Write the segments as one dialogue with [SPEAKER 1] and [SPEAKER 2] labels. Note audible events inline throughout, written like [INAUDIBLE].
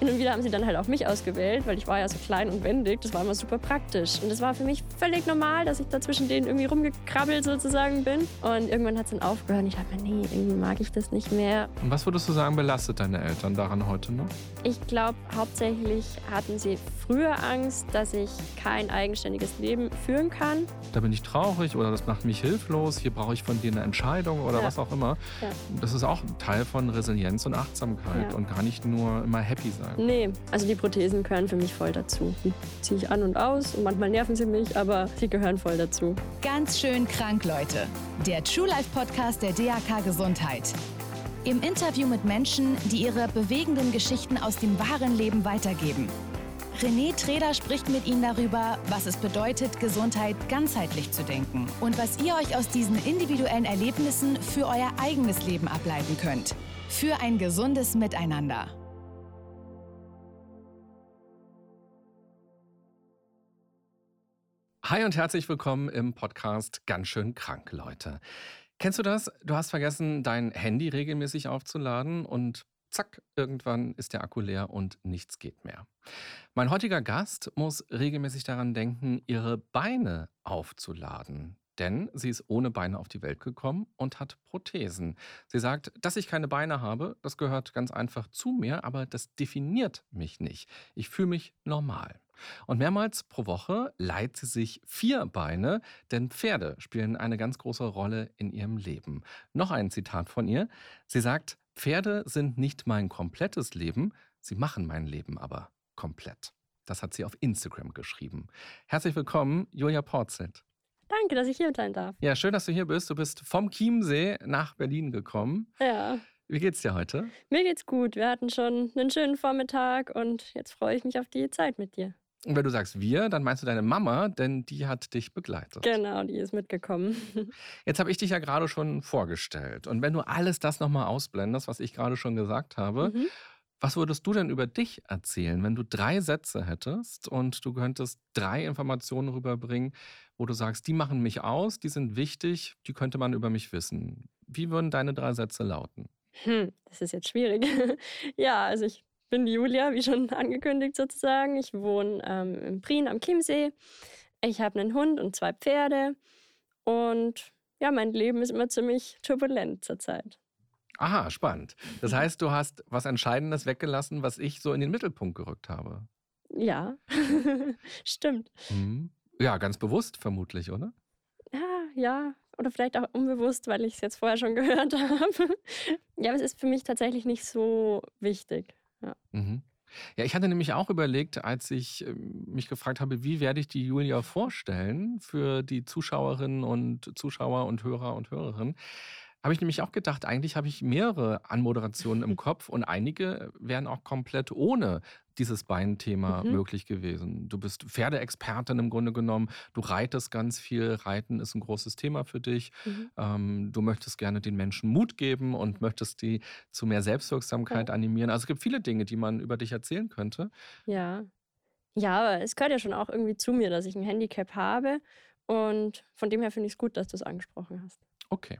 [SPEAKER 1] hin und wieder haben sie dann halt auch mich ausgewählt, weil ich war ja so klein und wendig. Das war immer super praktisch. Und das war für mich völlig normal, dass ich da zwischen denen irgendwie rumgekrabbelt sozusagen bin. Und irgendwann hat es dann aufgehört. Und ich dachte mir, nee, irgendwie mag ich das nicht mehr.
[SPEAKER 2] Und was würdest du sagen, belastet deine Eltern daran heute noch?
[SPEAKER 1] Ich glaube, hauptsächlich hatten sie früher Angst, dass ich kein eigenständiges Leben führen kann.
[SPEAKER 2] Da bin ich traurig oder das macht mich hilflos. Hier brauche ich von dir eine Entscheidung oder ja. was auch immer. Ja. Das ist auch ein Teil von Resilienz und Achtsamkeit ja. und gar nicht nur immer happy sein.
[SPEAKER 1] Nee, also die Prothesen gehören für mich voll dazu. Die ziehe ich an und aus und manchmal nerven sie mich, aber sie gehören voll dazu.
[SPEAKER 3] Ganz schön krank, Leute. Der True Life Podcast der DAK Gesundheit. Im Interview mit Menschen, die ihre bewegenden Geschichten aus dem wahren Leben weitergeben. René Treder spricht mit Ihnen darüber, was es bedeutet, Gesundheit ganzheitlich zu denken und was ihr euch aus diesen individuellen Erlebnissen für euer eigenes Leben ableiten könnt. Für ein gesundes Miteinander.
[SPEAKER 2] Hi und herzlich willkommen im Podcast Ganz schön krank, Leute. Kennst du das? Du hast vergessen, dein Handy regelmäßig aufzuladen und zack, irgendwann ist der Akku leer und nichts geht mehr. Mein heutiger Gast muss regelmäßig daran denken, ihre Beine aufzuladen. Denn sie ist ohne Beine auf die Welt gekommen und hat Prothesen. Sie sagt, dass ich keine Beine habe, das gehört ganz einfach zu mir, aber das definiert mich nicht. Ich fühle mich normal. Und mehrmals pro Woche leiht sie sich vier Beine, denn Pferde spielen eine ganz große Rolle in ihrem Leben. Noch ein Zitat von ihr. Sie sagt, Pferde sind nicht mein komplettes Leben, sie machen mein Leben aber komplett. Das hat sie auf Instagram geschrieben. Herzlich willkommen, Julia Porzett.
[SPEAKER 1] Danke, dass ich hier sein darf.
[SPEAKER 2] Ja, schön, dass du hier bist. Du bist vom Chiemsee nach Berlin gekommen.
[SPEAKER 1] Ja.
[SPEAKER 2] Wie geht's dir heute?
[SPEAKER 1] Mir geht's gut. Wir hatten schon einen schönen Vormittag und jetzt freue ich mich auf die Zeit mit dir.
[SPEAKER 2] Und wenn du sagst wir, dann meinst du deine Mama, denn die hat dich begleitet.
[SPEAKER 1] Genau, die ist mitgekommen. [LAUGHS]
[SPEAKER 2] Jetzt habe ich dich ja gerade schon vorgestellt. Und wenn du alles das nochmal ausblendest, was ich gerade schon gesagt habe, mhm. was würdest du denn über dich erzählen, wenn du drei Sätze hättest und du könntest drei Informationen rüberbringen, wo du sagst, die machen mich aus, die sind wichtig, die könnte man über mich wissen. Wie würden deine drei Sätze lauten?
[SPEAKER 1] Hm, das ist jetzt schwierig. [LAUGHS] ja, also ich bin Julia, wie schon [LAUGHS] angekündigt sozusagen. Ich wohne ähm, in Prien am Chiemsee. Ich habe einen Hund und zwei Pferde. Und ja, mein Leben ist immer ziemlich turbulent zurzeit.
[SPEAKER 2] Aha, spannend. Das heißt, du hast was Entscheidendes weggelassen, was ich so in den Mittelpunkt gerückt habe.
[SPEAKER 1] Ja, [LAUGHS] stimmt.
[SPEAKER 2] Mhm. Ja, ganz bewusst vermutlich, oder?
[SPEAKER 1] Ja, ja. Oder vielleicht auch unbewusst, weil ich es jetzt vorher schon [LAUGHS] gehört habe. ja, aber es ist für mich tatsächlich nicht so wichtig. Ja.
[SPEAKER 2] Mhm. Ja, ich hatte nämlich auch überlegt, als ich ähm, mich gefragt habe, wie werde ich die Julia vorstellen für die Zuschauerinnen und Zuschauer und Hörer und Hörerinnen, habe ich nämlich auch gedacht, eigentlich habe ich mehrere Anmoderationen im [LAUGHS] Kopf und einige wären auch komplett ohne dieses Beinthema mhm. möglich gewesen. Du bist Pferdeexpertin im Grunde genommen. Du reitest ganz viel. Reiten ist ein großes Thema für dich. Mhm. Ähm, du möchtest gerne den Menschen Mut geben und möchtest die zu mehr Selbstwirksamkeit ja. animieren. Also es gibt viele Dinge, die man über dich erzählen könnte.
[SPEAKER 1] Ja. Ja, aber es gehört ja schon auch irgendwie zu mir, dass ich ein Handicap habe. Und von dem her finde ich es gut, dass du es angesprochen hast.
[SPEAKER 2] Okay.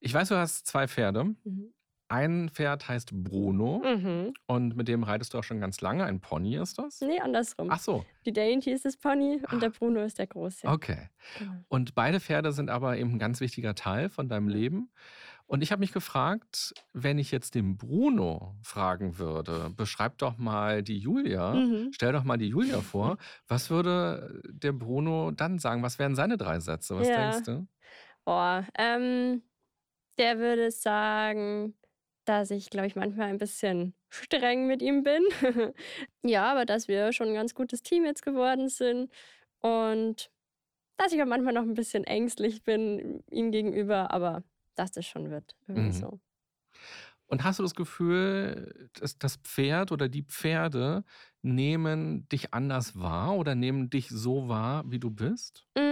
[SPEAKER 2] Ich weiß, du hast zwei Pferde. Mhm. Ein Pferd heißt Bruno mhm. und mit dem reitest du auch schon ganz lange. Ein Pony ist das?
[SPEAKER 1] Nee, andersrum.
[SPEAKER 2] Ach so.
[SPEAKER 1] Die Dainty ist das Pony und der Bruno ist der Große.
[SPEAKER 2] Okay. Genau. Und beide Pferde sind aber eben ein ganz wichtiger Teil von deinem Leben. Und ich habe mich gefragt, wenn ich jetzt den Bruno fragen würde, beschreib doch mal die Julia, mhm. stell doch mal die Julia [LAUGHS] vor, was würde der Bruno dann sagen? Was wären seine drei Sätze? Was ja. denkst du?
[SPEAKER 1] Boah, ähm, der würde sagen, dass ich, glaube ich, manchmal ein bisschen streng mit ihm bin. [LAUGHS] ja, aber dass wir schon ein ganz gutes Team jetzt geworden sind und dass ich auch manchmal noch ein bisschen ängstlich bin ihm gegenüber, aber dass das schon wird. Mhm. so.
[SPEAKER 2] Und hast du das Gefühl, dass das Pferd oder die Pferde nehmen dich anders wahr oder nehmen dich so wahr, wie du bist?
[SPEAKER 1] Mm,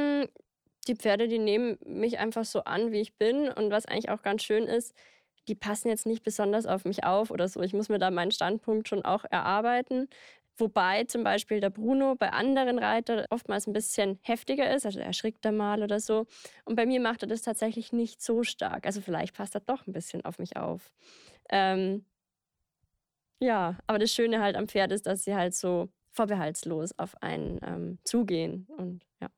[SPEAKER 1] die Pferde, die nehmen mich einfach so an, wie ich bin. Und was eigentlich auch ganz schön ist, die passen jetzt nicht besonders auf mich auf oder so. Ich muss mir da meinen Standpunkt schon auch erarbeiten. Wobei zum Beispiel der Bruno bei anderen Reitern oftmals ein bisschen heftiger ist, also er erschrickt da mal oder so. Und bei mir macht er das tatsächlich nicht so stark. Also vielleicht passt er doch ein bisschen auf mich auf. Ähm, Ja, aber das Schöne halt am Pferd ist, dass sie halt so vorbehaltslos auf einen ähm, zugehen und ja.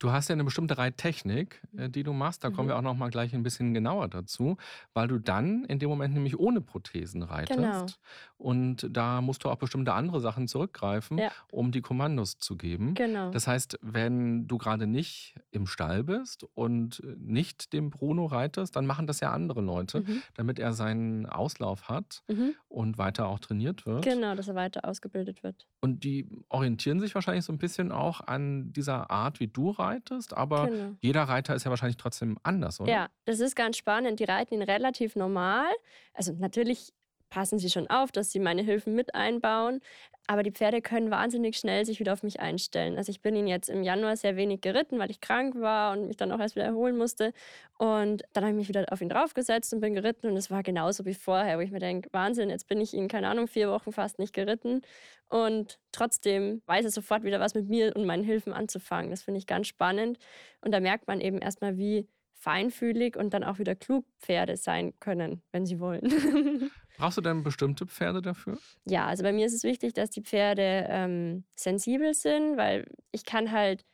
[SPEAKER 2] Du hast ja eine bestimmte Reittechnik, äh, die du machst. Da kommen
[SPEAKER 1] Mhm.
[SPEAKER 2] wir auch noch mal gleich ein bisschen genauer dazu, weil du dann in dem Moment nämlich ohne Prothesen
[SPEAKER 1] Genau.
[SPEAKER 2] reitest. Und da musst du auf bestimmte andere Sachen zurückgreifen,
[SPEAKER 1] Ja,
[SPEAKER 2] um die Kommandos zu geben.
[SPEAKER 1] genau.
[SPEAKER 2] Das heißt, wenn du gerade nicht im Stall bist und äh, nicht dem Bruno reitest, dann machen das ja andere Leute,
[SPEAKER 1] Mhm.
[SPEAKER 2] damit er seinen Auslauf hat
[SPEAKER 1] Mhm.
[SPEAKER 2] und weiter auch trainiert wird.
[SPEAKER 1] Genau, dass er weiter ausgebildet wird.
[SPEAKER 2] Und die orientieren sich wahrscheinlich so ein bisschen auch an dieser Art, wie du reitest, aber
[SPEAKER 1] Genau.
[SPEAKER 2] jeder Reiter ist ja wahrscheinlich trotzdem anders, oder?
[SPEAKER 1] Ja, das ist ganz spannend. Die reiten ihn relativ normal. Also natürlich passen sie schon auf, dass sie meine Hilfen mit einbauen. Aber die Pferde können wahnsinnig schnell sich wieder auf mich einstellen. Also ich bin ihn jetzt im Januar sehr wenig geritten, weil ich krank war und mich dann auch erst wieder erholen musste. Und dann habe ich mich wieder auf ihn draufgesetzt und bin geritten. Und es war genauso wie vorher, wo ich mir denke, Wahnsinn, jetzt bin ich ihn, keine Ahnung, vier Wochen fast nicht geritten. Und trotzdem weiß er sofort wieder was mit mir und meinen Hilfen anzufangen. Das finde ich ganz spannend. Und da merkt man eben erstmal, wie feinfühlig und dann auch wieder klug Pferde sein können, wenn sie wollen. [LAUGHS]
[SPEAKER 2] Brauchst du denn bestimmte Pferde dafür?
[SPEAKER 1] ja, also bei mir ist es wichtig, dass die Pferde ähm, sensibel sind, weil ich kann halt,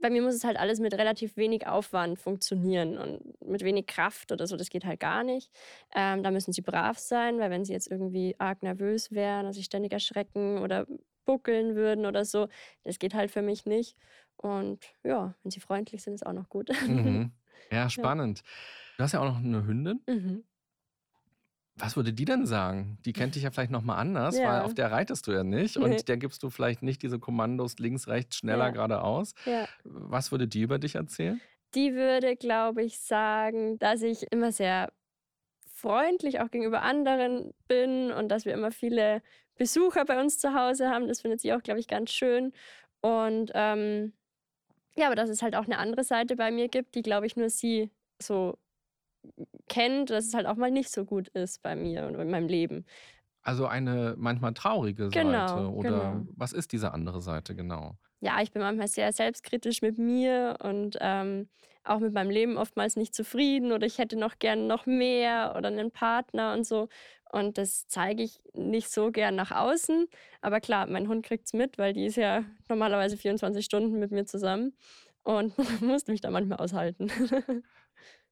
[SPEAKER 1] bei mir muss es halt alles mit relativ wenig Aufwand funktionieren und mit wenig Kraft oder so, das geht halt gar nicht. Ähm, da müssen sie brav sein, weil wenn sie jetzt irgendwie arg nervös wären, also sich ständig erschrecken oder buckeln würden oder so, das geht halt für mich nicht. Und ja, wenn sie freundlich sind, ist auch noch gut.
[SPEAKER 2] Mhm. [LAUGHS] Ja, spannend. Du hast ja auch noch eine Hündin.
[SPEAKER 1] Mhm.
[SPEAKER 2] Was würde die denn sagen? Die kennt dich ja vielleicht noch mal anders, weil
[SPEAKER 1] Ja.
[SPEAKER 2] auf der reitest du ja nicht
[SPEAKER 1] Nee.
[SPEAKER 2] und [LAUGHS] der gibst du vielleicht nicht diese Kommandos links, rechts, schneller,
[SPEAKER 1] Ja.
[SPEAKER 2] geradeaus.
[SPEAKER 1] Ja.
[SPEAKER 2] Was würde die über dich erzählen?
[SPEAKER 1] Die würde, glaube ich, sagen, dass ich immer sehr freundlich auch gegenüber anderen bin und dass wir immer viele Besucher bei uns zu Hause haben. Das findet sie auch, glaube ich, ganz schön. Und ähm, ja, aber dass es halt auch eine andere Seite bei mir gibt, die, glaube ich, nur sie so kennt, dass es halt auch mal nicht so gut ist bei mir und in meinem Leben.
[SPEAKER 2] Also eine manchmal traurige Seite
[SPEAKER 1] Genau,
[SPEAKER 2] oder
[SPEAKER 1] genau.
[SPEAKER 2] was ist diese andere Seite genau?
[SPEAKER 1] ja, ich bin manchmal sehr selbstkritisch mit mir und ähm, auch mit meinem Leben oftmals nicht zufrieden oder ich hätte noch gern noch mehr oder einen Partner und so. Und das zeige ich nicht so gern nach außen. Aber klar, mein Hund kriegt es mit, weil die ist ja normalerweise 24 Stunden mit mir zusammen und [LAUGHS] musste mich da manchmal aushalten. [LAUGHS]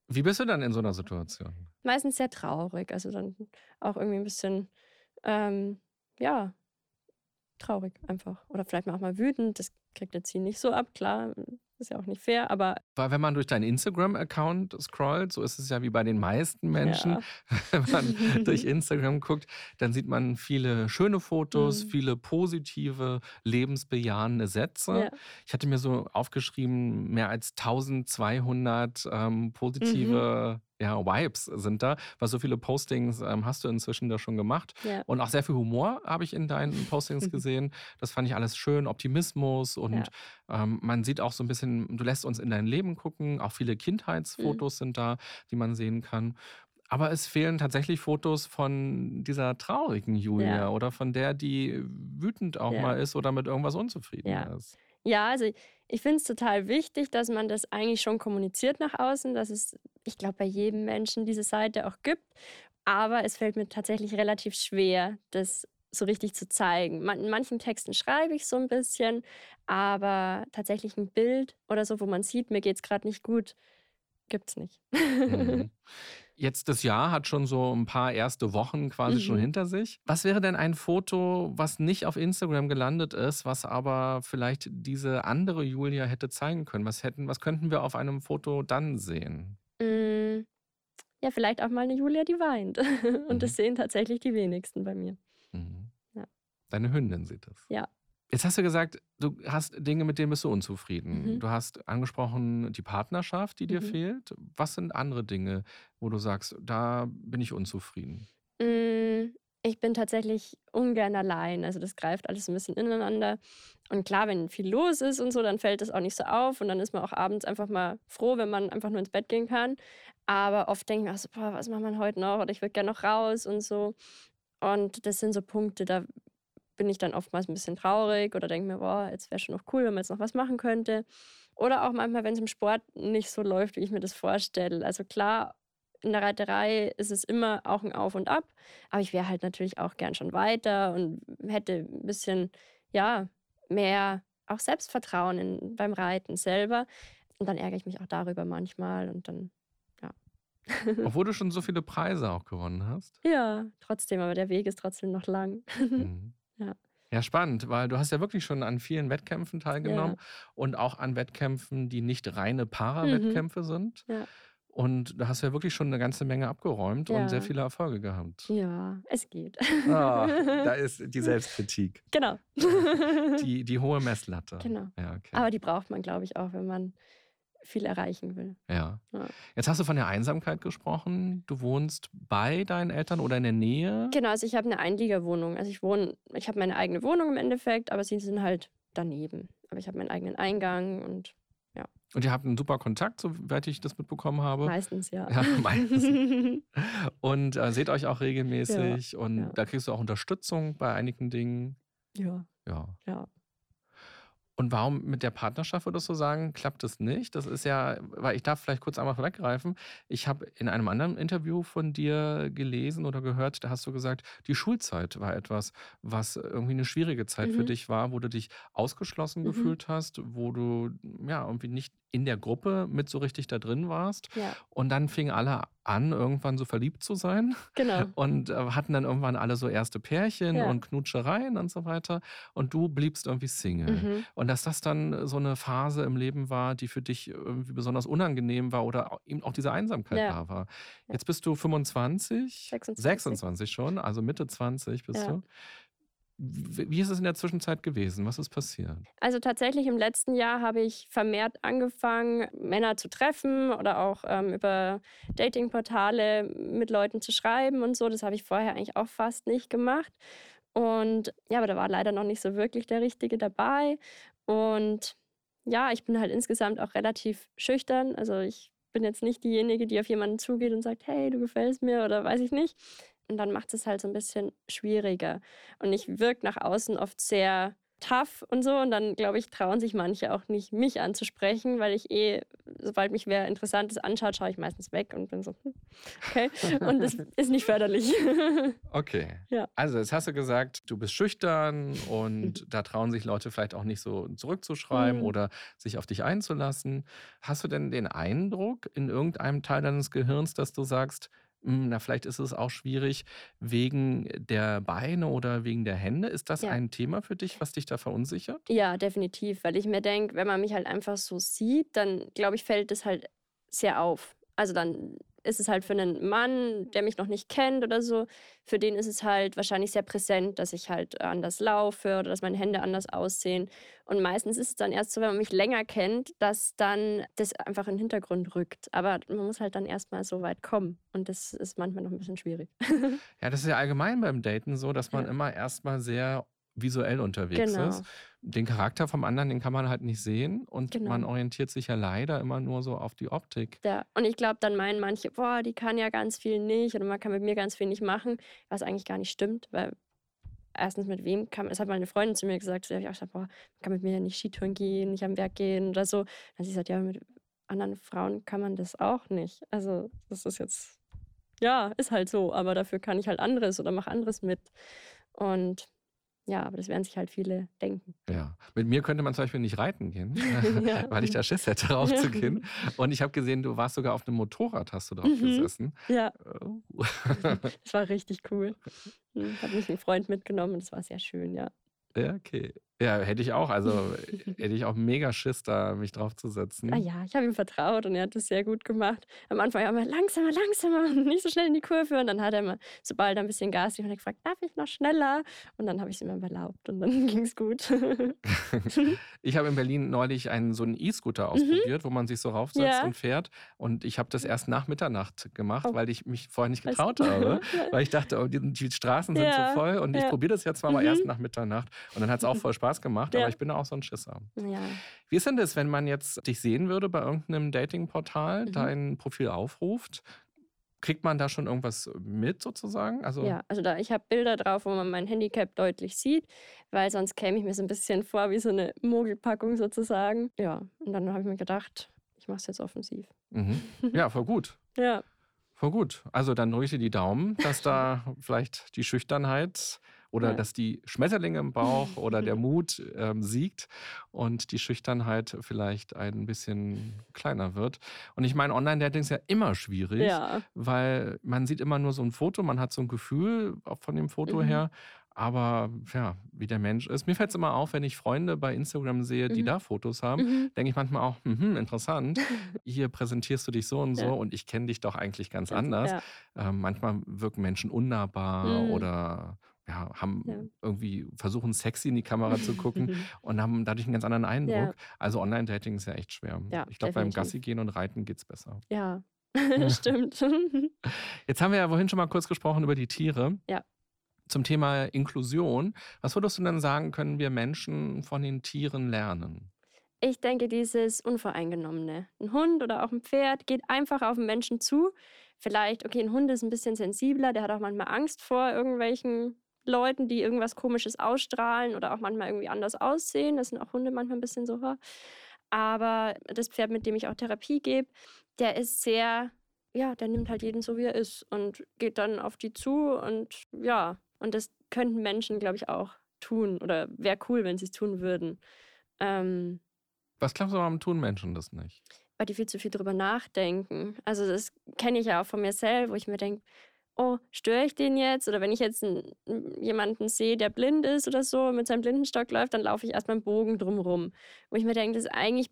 [SPEAKER 2] Wie bist du dann in so einer Situation?
[SPEAKER 1] Meistens sehr traurig, also dann auch irgendwie ein bisschen, ähm, ja, traurig einfach. Oder vielleicht mal auch mal wütend. Das kriegt jetzt sie nicht so ab, klar, ist ja auch nicht fair, aber
[SPEAKER 2] Weil wenn man durch deinen Instagram-Account scrollt, so ist es ja wie bei den meisten Menschen,
[SPEAKER 1] ja. [LAUGHS]
[SPEAKER 2] wenn man [LAUGHS] durch Instagram guckt, dann sieht man viele schöne Fotos,
[SPEAKER 1] Mhm.
[SPEAKER 2] viele positive, lebensbejahende Sätze.
[SPEAKER 1] Ja.
[SPEAKER 2] Ich hatte mir so aufgeschrieben, mehr als 1200 ähm,
[SPEAKER 1] Mhm.
[SPEAKER 2] Ja, Vibes sind da, weil so viele Postings ähm, hast du inzwischen da schon gemacht.
[SPEAKER 1] Ja.
[SPEAKER 2] Und auch sehr viel Humor habe ich in deinen Postings [LAUGHS] gesehen. Das fand ich alles schön, Optimismus und ähm, man sieht auch so ein bisschen, du lässt uns in dein Leben gucken, auch viele Kindheitsfotos
[SPEAKER 1] Mhm.
[SPEAKER 2] sind da, die man sehen kann. Aber es fehlen tatsächlich Fotos von dieser traurigen Julia
[SPEAKER 1] Ja.
[SPEAKER 2] oder von der, die wütend auch
[SPEAKER 1] Ja.
[SPEAKER 2] mal ist oder mit irgendwas unzufrieden
[SPEAKER 1] Ja.
[SPEAKER 2] ist.
[SPEAKER 1] Ja, also ich finde es total wichtig, dass man das eigentlich schon kommuniziert nach außen, dass es, ich glaube, bei jedem Menschen diese Seite auch gibt. Aber es fällt mir tatsächlich relativ schwer, das so richtig zu zeigen. In manchen Texten schreibe ich so ein bisschen, aber tatsächlich ein Bild oder so, wo man sieht, mir geht es gerade nicht gut, gibt es nicht.
[SPEAKER 2] Mhm. [LAUGHS] Jetzt das Jahr hat schon so ein paar erste Wochen quasi schon
[SPEAKER 1] Mhm.
[SPEAKER 2] hinter sich. Was wäre denn ein Foto, was nicht auf Instagram gelandet ist, was aber vielleicht diese andere Julia hätte zeigen können? Was hätten, was könnten wir auf einem Foto dann sehen?
[SPEAKER 1] Mm, ja, vielleicht auch mal eine Julia, die weint. [LAUGHS] Und
[SPEAKER 2] Mhm.
[SPEAKER 1] das sehen tatsächlich die wenigsten bei mir.
[SPEAKER 2] Mhm.
[SPEAKER 1] Ja.
[SPEAKER 2] Deine Hündin sieht es.
[SPEAKER 1] Ja.
[SPEAKER 2] Jetzt hast du gesagt, du hast Dinge, mit denen bist du unzufrieden.
[SPEAKER 1] Mhm.
[SPEAKER 2] Du hast angesprochen die Partnerschaft, die dir
[SPEAKER 1] Mhm.
[SPEAKER 2] fehlt. Was sind andere Dinge, wo du sagst, da bin ich unzufrieden?
[SPEAKER 1] Mm, Ich bin tatsächlich ungern allein. Also das greift alles ein bisschen ineinander. Und klar, wenn viel los ist und so, dann fällt das auch nicht so auf. Und dann ist man auch abends einfach mal froh, wenn man einfach nur ins Bett gehen kann. Aber oft denke ich mir so, boah, was macht man heute noch? Oder ich würde gerne noch raus und so. Und das sind so Punkte, da bin ich dann oftmals ein bisschen traurig oder denke mir, boah, jetzt wäre schon noch cool, wenn man jetzt noch was machen könnte. Oder auch manchmal, wenn es im Sport nicht so läuft, wie ich mir das vorstelle. Also klar in der Reiterei ist es immer auch ein Auf und Ab. Aber ich wäre halt natürlich auch gern schon weiter und hätte ein bisschen, ja, mehr auch Selbstvertrauen in, beim Reiten selber. Und dann ärgere ich mich auch darüber manchmal und dann, ja. [LAUGHS]
[SPEAKER 2] Obwohl du schon so viele Preise auch gewonnen hast.
[SPEAKER 1] Ja, trotzdem, aber der Weg ist trotzdem noch lang.
[SPEAKER 2] Mhm.
[SPEAKER 1] Ja.
[SPEAKER 2] Ja, spannend, weil du hast ja wirklich schon an vielen Wettkämpfen teilgenommen
[SPEAKER 1] Ja.
[SPEAKER 2] und auch an Wettkämpfen, die nicht reine Para-Wettkämpfe sind.
[SPEAKER 1] Ja.
[SPEAKER 2] Und da hast du ja wirklich schon eine ganze Menge abgeräumt und sehr
[SPEAKER 1] Ja.
[SPEAKER 2] viele Erfolge gehabt.
[SPEAKER 1] Ja, es geht.
[SPEAKER 2] Ah, da [LAUGHS] ist die Selbstkritik,
[SPEAKER 1] genau.
[SPEAKER 2] die, die hohe Messlatte.
[SPEAKER 1] Genau.
[SPEAKER 2] Ja, okay.
[SPEAKER 1] Aber die braucht man, glaube ich, auch, wenn man viel erreichen will.
[SPEAKER 2] ja.
[SPEAKER 1] Ja.
[SPEAKER 2] Jetzt hast du von der Einsamkeit gesprochen. Du wohnst bei deinen Eltern oder in der Nähe?
[SPEAKER 1] Genau, also ich habe eine Einliegerwohnung. Also ich wohne, ich habe meine eigene Wohnung im Endeffekt, aber sie sind halt daneben. Aber ich habe meinen eigenen Eingang und
[SPEAKER 2] Und ihr habt einen super Kontakt, soweit ich das mitbekommen habe.
[SPEAKER 1] meistens ja.
[SPEAKER 2] Ja, [LAUGHS] meistens. [LAUGHS] Und äh, seht euch auch regelmäßig und
[SPEAKER 1] ja.
[SPEAKER 2] da kriegst du auch Unterstützung bei einigen Dingen.
[SPEAKER 1] ja,
[SPEAKER 2] Ja.
[SPEAKER 1] ja.
[SPEAKER 2] Und warum mit der Partnerschaft würdest du sagen, klappt es nicht? Das ist ja, weil ich darf vielleicht kurz einmal vorweggreifen. Ich habe in einem anderen Interview von dir gelesen oder gehört, da hast du gesagt, die Schulzeit war etwas, was irgendwie eine schwierige Zeit für
[SPEAKER 1] Mhm.
[SPEAKER 2] dich war, wo du dich ausgeschlossen
[SPEAKER 1] Mhm.
[SPEAKER 2] gefühlt hast, wo du ja irgendwie nicht in der Gruppe mit so richtig da drin warst.
[SPEAKER 1] Ja,
[SPEAKER 2] Und dann fingen alle an, irgendwann so verliebt zu sein
[SPEAKER 1] genau. [LAUGHS]
[SPEAKER 2] und äh, hatten dann irgendwann alle so erste Pärchen
[SPEAKER 1] Ja.
[SPEAKER 2] und Knutschereien und so weiter. Und du bliebst irgendwie Single.
[SPEAKER 1] Mhm.
[SPEAKER 2] Und dass das dann so eine Phase im Leben war, die für dich irgendwie besonders unangenehm war oder eben auch diese Einsamkeit
[SPEAKER 1] Ja.
[SPEAKER 2] da war. Jetzt bist du 25,
[SPEAKER 1] 26.
[SPEAKER 2] 26 schon, also Mitte 20 bist du. Wie ist es in der Zwischenzeit gewesen? Was ist passiert?
[SPEAKER 1] Also tatsächlich im letzten Jahr habe ich vermehrt angefangen, Männer zu treffen oder auch ähm, über Datingportale mit Leuten zu schreiben und so. Das habe ich vorher eigentlich auch fast nicht gemacht. Und ja, aber da war leider noch nicht so wirklich der Richtige dabei. Und ja, ich bin halt insgesamt auch relativ schüchtern. Also ich bin jetzt nicht diejenige, die auf jemanden zugeht und sagt, hey, du gefällst mir oder weiß ich nicht. Und dann macht es halt so ein bisschen schwieriger. Und ich wirke nach außen oft sehr tough und so. Und dann, glaube ich, trauen sich manche auch nicht, mich anzusprechen, weil ich eh, sobald mich wer Interessantes anschaut, schaue ich meistens weg und bin so, hm, okay. Und das [LAUGHS] ist nicht förderlich. [LAUGHS]
[SPEAKER 2] Okay.
[SPEAKER 1] Ja.
[SPEAKER 2] Also, jetzt hast du gesagt, du bist schüchtern und [LAUGHS] da trauen sich Leute vielleicht auch nicht so zurückzuschreiben
[SPEAKER 1] Mhm.
[SPEAKER 2] oder sich auf dich einzulassen. Hast du denn den Eindruck in irgendeinem Teil deines Gehirns, dass du sagst, "Hm, na, vielleicht ist es auch schwierig wegen der Beine oder wegen der Hände? Ist das
[SPEAKER 1] Ja.
[SPEAKER 2] ein Thema für dich, was dich da verunsichert?
[SPEAKER 1] Ja, definitiv, weil ich mir denke, wenn man mich halt einfach so sieht, dann glaube ich, fällt es halt sehr auf. Also dann ist es halt für einen Mann, der mich noch nicht kennt oder so, für den ist es halt wahrscheinlich sehr präsent, dass ich halt anders laufe oder dass meine Hände anders aussehen. Und meistens ist es dann erst so, wenn man mich länger kennt, dass dann das einfach in den Hintergrund rückt. Aber man muss halt dann erstmal so weit kommen. Und das ist manchmal noch ein bisschen schwierig. [LAUGHS]
[SPEAKER 2] Ja, das ist ja allgemein beim Daten so, dass man
[SPEAKER 1] Ja.
[SPEAKER 2] immer erstmal sehr visuell unterwegs
[SPEAKER 1] Genau.
[SPEAKER 2] ist. Den Charakter vom anderen, den kann man halt nicht sehen und
[SPEAKER 1] Genau.
[SPEAKER 2] man orientiert sich ja leider immer nur so auf die Optik.
[SPEAKER 1] Ja, und ich glaube, dann meinen manche, boah, die kann ja ganz viel nicht oder man kann mit mir ganz viel nicht machen, was eigentlich gar nicht stimmt, weil erstens mit wem kann man, das hat meine Freundin zu mir gesagt, da habe ich auch gesagt, boah, man kann mit mir ja nicht Skitouren gehen, nicht am Berg gehen oder so. Dann hat sie gesagt, ja, mit anderen Frauen kann man das auch nicht. Also das ist jetzt, ja, ist halt so, aber dafür kann ich halt anderes oder mache anderes mit. Und ja, aber das werden sich halt viele denken.
[SPEAKER 2] Ja, mit mir könnte man zum Beispiel nicht reiten gehen, [LAUGHS]
[SPEAKER 1] Ja. [LAUGHS]
[SPEAKER 2] weil ich da Schiss hätte, [LAUGHS] raufzugehen. Und ich habe gesehen, du warst sogar auf einem Motorrad, hast du drauf
[SPEAKER 1] Mhm.
[SPEAKER 2] gesessen.
[SPEAKER 1] Ja, das war richtig cool. Hm, Hat mich ein Freund mitgenommen und das war sehr schön, ja.
[SPEAKER 2] ja, okay. Ja, hätte ich auch. Also [LAUGHS] hätte ich auch mega Schiss, da mich draufzusetzen.
[SPEAKER 1] Ah ja, ich habe ihm vertraut und er hat das sehr gut gemacht. Am Anfang immer langsamer, langsamer, nicht so schnell in die Kurve. Und dann hat er immer, sobald er ein bisschen Gas gegeben hat, gefragt, darf ich noch schneller? Und dann habe ich es ihm erlaubt und dann [LAUGHS] ging es gut. [LAUGHS]
[SPEAKER 2] Ich habe in Berlin neulich einen so einen E-Scooter ausprobiert, wo man sich so raufsetzt
[SPEAKER 1] Mhm. Ja.
[SPEAKER 2] und fährt. Und ich habe das erst nach Mitternacht gemacht,
[SPEAKER 1] Oh.
[SPEAKER 2] weil ich mich vorher nicht getraut habe. Weil ich dachte, oh, die, die Straßen sind
[SPEAKER 1] Ja,
[SPEAKER 2] so voll und ich
[SPEAKER 1] ja.
[SPEAKER 2] probiere das jetzt mal,
[SPEAKER 1] Mhm.
[SPEAKER 2] erst nach Mitternacht. Und dann hat es auch voll Spaß gemacht,
[SPEAKER 1] Ja.
[SPEAKER 2] aber ich bin auch so ein Schisser.
[SPEAKER 1] ja.
[SPEAKER 2] Wie ist denn das, wenn man jetzt dich sehen würde bei irgendeinem Datingportal,
[SPEAKER 1] Mhm.
[SPEAKER 2] dein Profil aufruft? Kriegt man da schon irgendwas mit sozusagen? Also,
[SPEAKER 1] ja, also da, ich habe Bilder drauf, wo man mein Handicap deutlich sieht, weil sonst käme ich mir so ein bisschen vor wie so eine Mogelpackung sozusagen. Ja, und dann habe ich mir gedacht, ich mache es jetzt offensiv.
[SPEAKER 2] Mhm. [LAUGHS] ja, voll gut.
[SPEAKER 1] Ja,
[SPEAKER 2] Voll gut. Also dann drücke ich dir die Daumen, dass da [LAUGHS] vielleicht die Schüchternheit oder
[SPEAKER 1] Ja.
[SPEAKER 2] dass die Schmetterlinge im Bauch oder der [LAUGHS] Mut ähm, siegt und die Schüchternheit vielleicht ein bisschen kleiner wird. Und ich meine, Online-Dating ist ja immer schwierig,
[SPEAKER 1] Ja.
[SPEAKER 2] weil man sieht immer nur so ein Foto, man hat so ein Gefühl von dem Foto
[SPEAKER 1] Mhm.
[SPEAKER 2] her. Aber ja, wie der Mensch ist. Mir fällt es immer auf, wenn ich Freunde bei Instagram sehe, die
[SPEAKER 1] Mhm.
[SPEAKER 2] da Fotos haben,
[SPEAKER 1] Mhm.
[SPEAKER 2] denke ich manchmal auch, mhm, interessant. [LAUGHS] Hier präsentierst du dich so und so
[SPEAKER 1] Ja.
[SPEAKER 2] und ich kenne dich doch eigentlich ganz
[SPEAKER 1] Ganz-
[SPEAKER 2] anders.
[SPEAKER 1] Ja.
[SPEAKER 2] Ähm, manchmal wirken Menschen unnahbar
[SPEAKER 1] Mhm.
[SPEAKER 2] oder ja, haben
[SPEAKER 1] Ja.
[SPEAKER 2] irgendwie versuchen sexy in die Kamera zu gucken [LAUGHS] und haben dadurch einen ganz anderen Eindruck. Also Online-Dating ist ja echt schwer.
[SPEAKER 1] Ja,
[SPEAKER 2] ich glaube, beim. Gassi gehen und Reiten geht es besser.
[SPEAKER 1] ja. [LAUGHS] [LAUGHS] Stimmt.
[SPEAKER 2] Jetzt haben wir ja vorhin schon mal kurz gesprochen über die Tiere.
[SPEAKER 1] Ja.
[SPEAKER 2] Zum Thema Inklusion. Was würdest du denn sagen, können wir Menschen von den Tieren lernen?
[SPEAKER 1] Ich denke, dieses Unvoreingenommene. Ein Hund oder auch ein Pferd geht einfach auf den Menschen zu. Vielleicht, okay, ein Hund ist ein bisschen sensibler, der hat auch manchmal Angst vor irgendwelchen Leuten, die irgendwas Komisches ausstrahlen oder auch manchmal irgendwie anders aussehen. Das sind auch Hunde manchmal ein bisschen so. Aber das Pferd, mit dem ich auch Therapie gebe, der ist sehr, ja, der nimmt halt jeden so, wie er ist und geht dann auf die zu und ja, und das könnten Menschen, glaube ich, auch tun oder wäre cool, wenn sie es tun würden. Ähm,
[SPEAKER 2] Was glaubst du, warum tun Menschen das nicht?
[SPEAKER 1] weil die viel zu viel drüber nachdenken. Also das kenne ich ja auch von mir selbst, wo ich mir denke, oh, störe ich den jetzt? Oder wenn ich jetzt einen, jemanden sehe, der blind ist oder so, mit seinem Blindenstock läuft, dann laufe ich erstmal einen Bogen drumrum. Wo ich mir denke, das ist eigentlich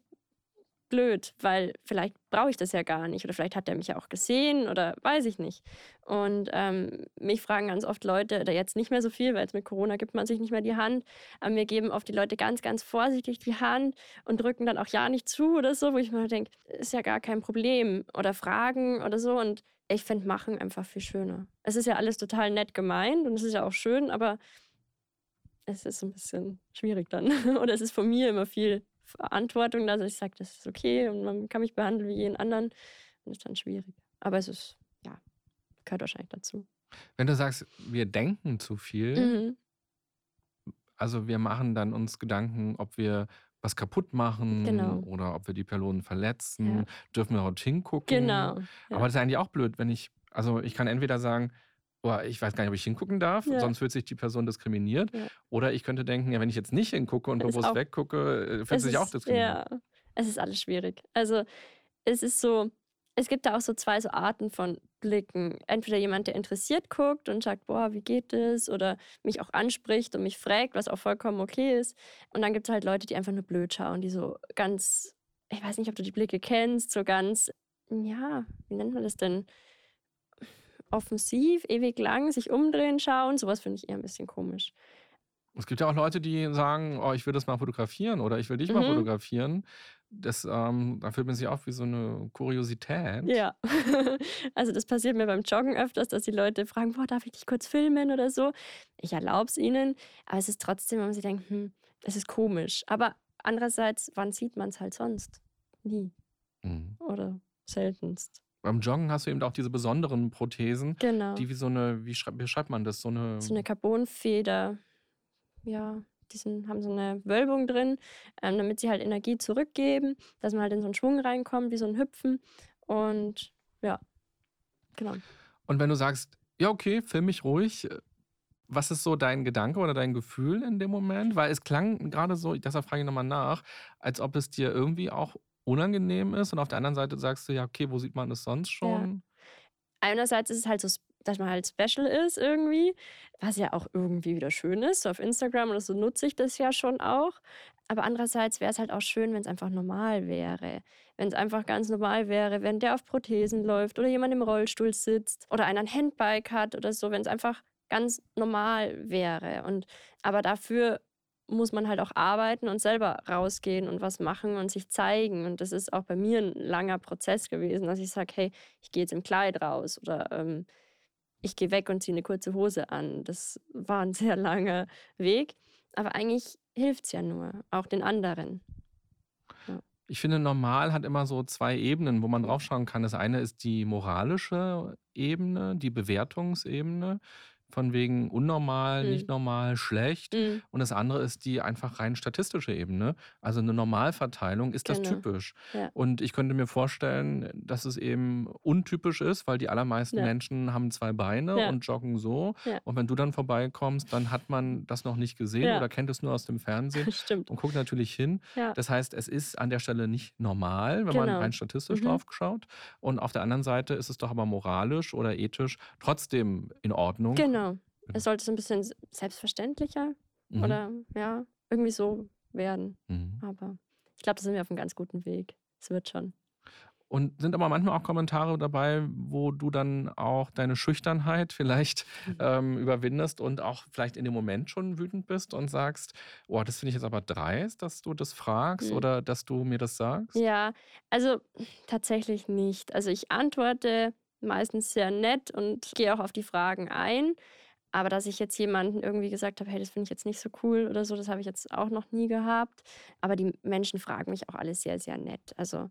[SPEAKER 1] blöd, weil vielleicht brauche ich das ja gar nicht. Oder vielleicht hat er mich ja auch gesehen oder weiß ich nicht. Und ähm, mich fragen ganz oft Leute, oder jetzt nicht mehr so viel, weil jetzt mit Corona gibt man sich nicht mehr die Hand, aber mir geben oft die Leute ganz, ganz vorsichtig die Hand und drücken dann auch ja nicht zu oder so, wo ich mir denke, ist ja gar kein Problem. Oder fragen oder so. Und ich finde Machen einfach viel schöner. Es ist ja alles total nett gemeint und es ist ja auch schön, aber es ist ein bisschen schwierig dann. [LAUGHS] Oder es ist von mir immer viel Verantwortung, dass ich sage, das ist okay und man kann mich behandeln wie jeden anderen. Und das ist dann schwierig. Aber es ist, ja, gehört wahrscheinlich dazu.
[SPEAKER 2] Wenn du sagst, wir denken zu viel,
[SPEAKER 1] Mhm.
[SPEAKER 2] also wir machen dann uns Gedanken, ob wir was kaputt machen
[SPEAKER 1] Genau.
[SPEAKER 2] oder ob wir die Personen verletzen,
[SPEAKER 1] Ja.
[SPEAKER 2] dürfen wir dort hingucken.
[SPEAKER 1] Genau. Ja.
[SPEAKER 2] Aber das ist eigentlich auch blöd, wenn ich, also ich kann entweder sagen, oh, ich weiß gar nicht, ob ich hingucken darf,
[SPEAKER 1] Ja.
[SPEAKER 2] sonst fühlt sich die Person diskriminiert. Oder ich könnte denken, ja, wenn ich jetzt nicht hingucke und
[SPEAKER 1] Ist
[SPEAKER 2] bewusst
[SPEAKER 1] auch-
[SPEAKER 2] weggucke, äh, fühlt
[SPEAKER 1] Es
[SPEAKER 2] sich auch
[SPEAKER 1] ist-
[SPEAKER 2] diskriminiert.
[SPEAKER 1] Ja, es ist alles schwierig. Also es ist so, es gibt da auch so zwei so Arten von Blicken. Entweder jemand, der interessiert guckt und sagt, boah, wie geht es? Oder mich auch anspricht und mich fragt, was auch vollkommen okay ist. Und dann gibt es halt Leute, die einfach nur blöd schauen, die so ganz, ich weiß nicht, ob du die Blicke kennst, so ganz, ja, wie nennt man das denn? Offensiv, ewig lang, sich umdrehen, schauen. Sowas finde ich eher ein bisschen komisch.
[SPEAKER 2] Es gibt ja auch Leute, die sagen, oh, ich will das mal fotografieren oder ich will dich mal
[SPEAKER 1] Mhm.
[SPEAKER 2] fotografieren. Das, ähm, da fühlt man sich auf wie so eine Kuriosität.
[SPEAKER 1] Ja, [LAUGHS] also das passiert mir beim Joggen öfters, dass die Leute fragen, boah, darf ich dich kurz filmen oder so. Ich erlaube es ihnen, aber es ist trotzdem, wenn man sich denkt, hm, es ist komisch. Aber andererseits, wann sieht man es halt sonst? Nie
[SPEAKER 2] Mhm.
[SPEAKER 1] oder seltenst.
[SPEAKER 2] Beim Joggen hast du eben auch diese besonderen Prothesen,
[SPEAKER 1] Genau.
[SPEAKER 2] die wie so eine, wie schreib, beschreibt man das? So eine,
[SPEAKER 1] so eine Carbonfeder, ja, die sind, haben so eine Wölbung drin, ähm, damit sie halt Energie zurückgeben, dass man halt in so einen Schwung reinkommt, wie so ein Hüpfen. Und ja, genau.
[SPEAKER 2] Und wenn du sagst, ja, okay, film mich ruhig, was ist so dein Gedanke oder dein Gefühl in dem Moment? Weil es klang gerade so, deshalb frage ich nochmal nach, als ob es dir irgendwie auch unangenehm ist und auf der anderen Seite sagst du, ja, okay, wo sieht man es sonst schon?
[SPEAKER 1] einerseits ist es halt so, dass man halt special ist irgendwie, was ja auch irgendwie wieder schön ist. So auf Instagram oder so nutze ich das ja schon auch. Aber andererseits wäre es halt auch schön, wenn es einfach normal wäre. Wenn es einfach ganz normal wäre, wenn der auf Prothesen läuft oder jemand im Rollstuhl sitzt oder einer ein Handbike hat oder so, wenn es einfach ganz normal wäre. Und aber dafür muss man halt auch arbeiten und selber rausgehen und was machen und sich zeigen. Und das ist auch bei mir ein langer Prozess gewesen, dass ich sage, hey, ich gehe jetzt im Kleid raus oder ähm, ich gehe weg und ziehe eine kurze Hose an. Das war ein [LAUGHS] sehr langer Weg. Aber eigentlich hilft es ja nur, auch den anderen.
[SPEAKER 2] Ich finde, normal hat immer so zwei Ebenen, wo man draufschauen kann. Das eine ist die moralische Ebene, die Bewertungsebene. Von wegen unnormal,
[SPEAKER 1] Mhm.
[SPEAKER 2] nicht normal, schlecht.
[SPEAKER 1] Mhm.
[SPEAKER 2] Und das andere ist die einfach rein statistische Ebene. Also eine Normalverteilung ist das
[SPEAKER 1] Genau.
[SPEAKER 2] typisch.
[SPEAKER 1] Ja.
[SPEAKER 2] Und ich könnte mir vorstellen, dass es eben untypisch ist, weil die allermeisten
[SPEAKER 1] Ja.
[SPEAKER 2] Menschen haben zwei Beine
[SPEAKER 1] Ja.
[SPEAKER 2] und joggen so. Und wenn du dann vorbeikommst, dann hat man das noch nicht gesehen oder kennt es nur aus dem Fernsehen [LAUGHS]
[SPEAKER 1] Stimmt.
[SPEAKER 2] und guckt natürlich hin. Das heißt, es ist an der Stelle nicht normal, wenn man
[SPEAKER 1] Genau.
[SPEAKER 2] rein statistisch
[SPEAKER 1] Mhm.
[SPEAKER 2] drauf schaut. Und auf der anderen Seite ist es doch aber moralisch oder ethisch trotzdem in Ordnung.
[SPEAKER 1] Genau. Es sollte so ein bisschen selbstverständlicher
[SPEAKER 2] Mhm.
[SPEAKER 1] oder ja, irgendwie so werden.
[SPEAKER 2] Mhm.
[SPEAKER 1] Aber ich glaube, da sind wir auf einem ganz guten Weg. Es wird schon.
[SPEAKER 2] Und sind aber manchmal auch Kommentare dabei, wo du dann auch deine Schüchternheit vielleicht
[SPEAKER 1] Mhm.
[SPEAKER 2] ähm, überwindest und auch vielleicht in dem Moment schon wütend bist und sagst, oh, das finde ich jetzt aber dreist, dass du das fragst
[SPEAKER 1] Mhm.
[SPEAKER 2] oder dass du mir das sagst.
[SPEAKER 1] Ja, also tatsächlich nicht. Also ich antworte meistens sehr nett und gehe auch auf die Fragen ein. Aber dass ich jetzt jemanden irgendwie gesagt habe, hey, das finde ich jetzt nicht so cool oder so, das habe ich jetzt auch noch nie gehabt. Aber die Menschen fragen mich auch alle sehr, sehr nett. Also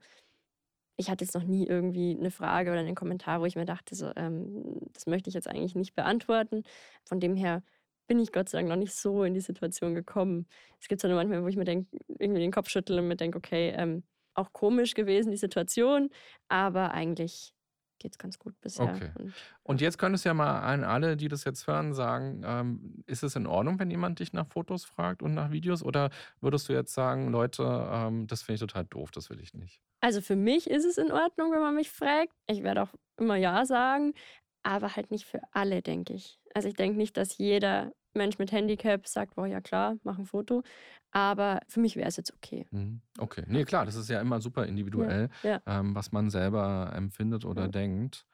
[SPEAKER 1] ich hatte jetzt noch nie irgendwie eine Frage oder einen Kommentar, wo ich mir dachte, so, ähm, das möchte ich jetzt eigentlich nicht beantworten. Von dem her bin ich Gott sei Dank noch nicht so in die Situation gekommen. Es gibt so manchmal, wo ich mir denk, irgendwie den Kopf schüttle und mir denke, okay, ähm, auch komisch gewesen, die Situation, aber eigentlich geht es ganz gut bisher.
[SPEAKER 2] Okay.
[SPEAKER 1] Und,
[SPEAKER 2] Und jetzt könntest du ja mal an alle, die das jetzt hören, sagen, ähm, ist es in Ordnung, wenn jemand dich nach Fotos fragt und nach Videos? Oder würdest du jetzt sagen, Leute, ähm, das finde ich total doof, das will ich nicht?
[SPEAKER 1] also für mich ist es in Ordnung, wenn man mich fragt. Ich werde auch immer Ja sagen, aber halt nicht für alle, denke ich. Also ich denke nicht, dass jeder Mensch mit Handicap sagt, boah, ja klar, mach ein Foto. Aber für mich wäre es jetzt okay.
[SPEAKER 2] Mhm. Okay, nee, klar, das ist ja immer super individuell,
[SPEAKER 1] ja.
[SPEAKER 2] ähm, was man selber empfindet oder
[SPEAKER 1] Ja.
[SPEAKER 2] denkt.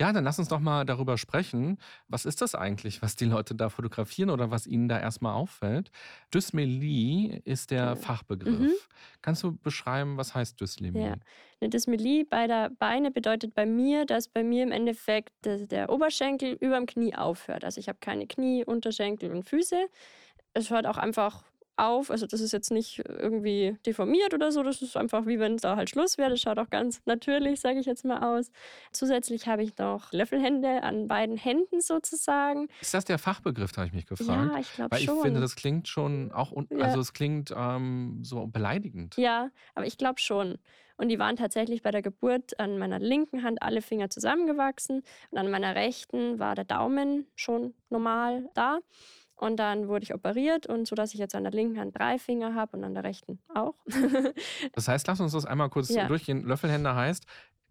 [SPEAKER 2] Ja, dann lass uns doch mal darüber sprechen. Was ist das eigentlich, was die Leute da fotografieren oder was ihnen da erstmal auffällt? Dysmelie ist der
[SPEAKER 1] Ja.
[SPEAKER 2] Fachbegriff.
[SPEAKER 1] Mhm.
[SPEAKER 2] Kannst du beschreiben, was heißt Dyslemie?
[SPEAKER 1] Ja. Eine Dysmelie beider Beine bedeutet bei mir, dass bei mir im Endeffekt der, der Oberschenkel über dem Knie aufhört. Also ich habe keine Knie, Unterschenkel und Füße. Es hört auch einfach auf. Also das ist jetzt nicht irgendwie deformiert oder so. Das ist einfach wie wenn da halt Schluss wäre. Das schaut auch ganz natürlich, sage ich jetzt mal aus. Zusätzlich habe ich noch Löffelhände an beiden Händen sozusagen.
[SPEAKER 2] Ist das der Fachbegriff, habe ich mich gefragt?
[SPEAKER 1] Ja, ich glaube
[SPEAKER 2] Weil ich
[SPEAKER 1] schon.
[SPEAKER 2] finde, das klingt schon auch,
[SPEAKER 1] Ja.
[SPEAKER 2] also es klingt ähm, so beleidigend.
[SPEAKER 1] Ja, aber ich glaube schon. Und die waren tatsächlich bei der Geburt an meiner linken Hand alle Finger zusammengewachsen und an meiner rechten war der Daumen schon normal da. Und dann wurde ich operiert und so, dass ich jetzt an der linken Hand drei Finger habe und an der rechten auch. [LAUGHS]
[SPEAKER 2] Das heißt, lass uns das einmal kurz
[SPEAKER 1] Ja.
[SPEAKER 2] durchgehen. Löffelhänder heißt,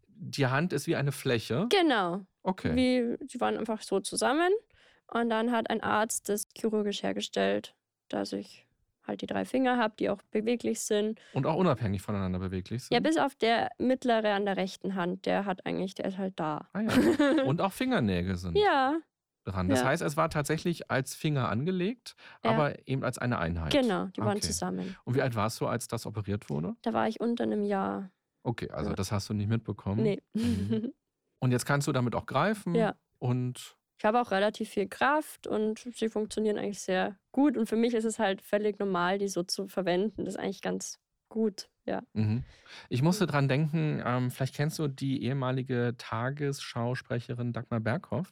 [SPEAKER 2] die Hand ist wie eine Fläche.
[SPEAKER 1] genau.
[SPEAKER 2] Okay.
[SPEAKER 1] Wie, die waren einfach so zusammen. Und dann hat ein Arzt das chirurgisch hergestellt, dass ich halt die drei Finger habe, die auch beweglich sind.
[SPEAKER 2] Und auch unabhängig voneinander beweglich sind.
[SPEAKER 1] Ja, bis auf der mittlere an der rechten Hand, der hat eigentlich, der ist halt da.
[SPEAKER 2] Ah, ja. [LAUGHS] Und auch Fingernägel sind
[SPEAKER 1] Ja,
[SPEAKER 2] dran. Das
[SPEAKER 1] Ja.
[SPEAKER 2] heißt, es war tatsächlich als Finger angelegt,
[SPEAKER 1] Ja.
[SPEAKER 2] aber eben als eine Einheit.
[SPEAKER 1] genau, die waren
[SPEAKER 2] Okay.
[SPEAKER 1] zusammen.
[SPEAKER 2] Und wie alt warst du, als das operiert wurde?
[SPEAKER 1] Da war ich unter einem Jahr.
[SPEAKER 2] Okay, also
[SPEAKER 1] Ja.
[SPEAKER 2] das hast du nicht mitbekommen.
[SPEAKER 1] Nee.
[SPEAKER 2] Mhm. [LAUGHS] Und jetzt kannst du damit auch greifen.
[SPEAKER 1] Ja.
[SPEAKER 2] Und
[SPEAKER 1] Ich habe auch relativ viel Kraft und sie funktionieren eigentlich sehr gut. Und für mich ist es halt völlig normal, die so zu verwenden. Das ist eigentlich ganz gut, ja.
[SPEAKER 2] mhm. ich musste dran denken, ähm, vielleicht kennst du die ehemalige Tagesschausprecherin Dagmar Berghoff.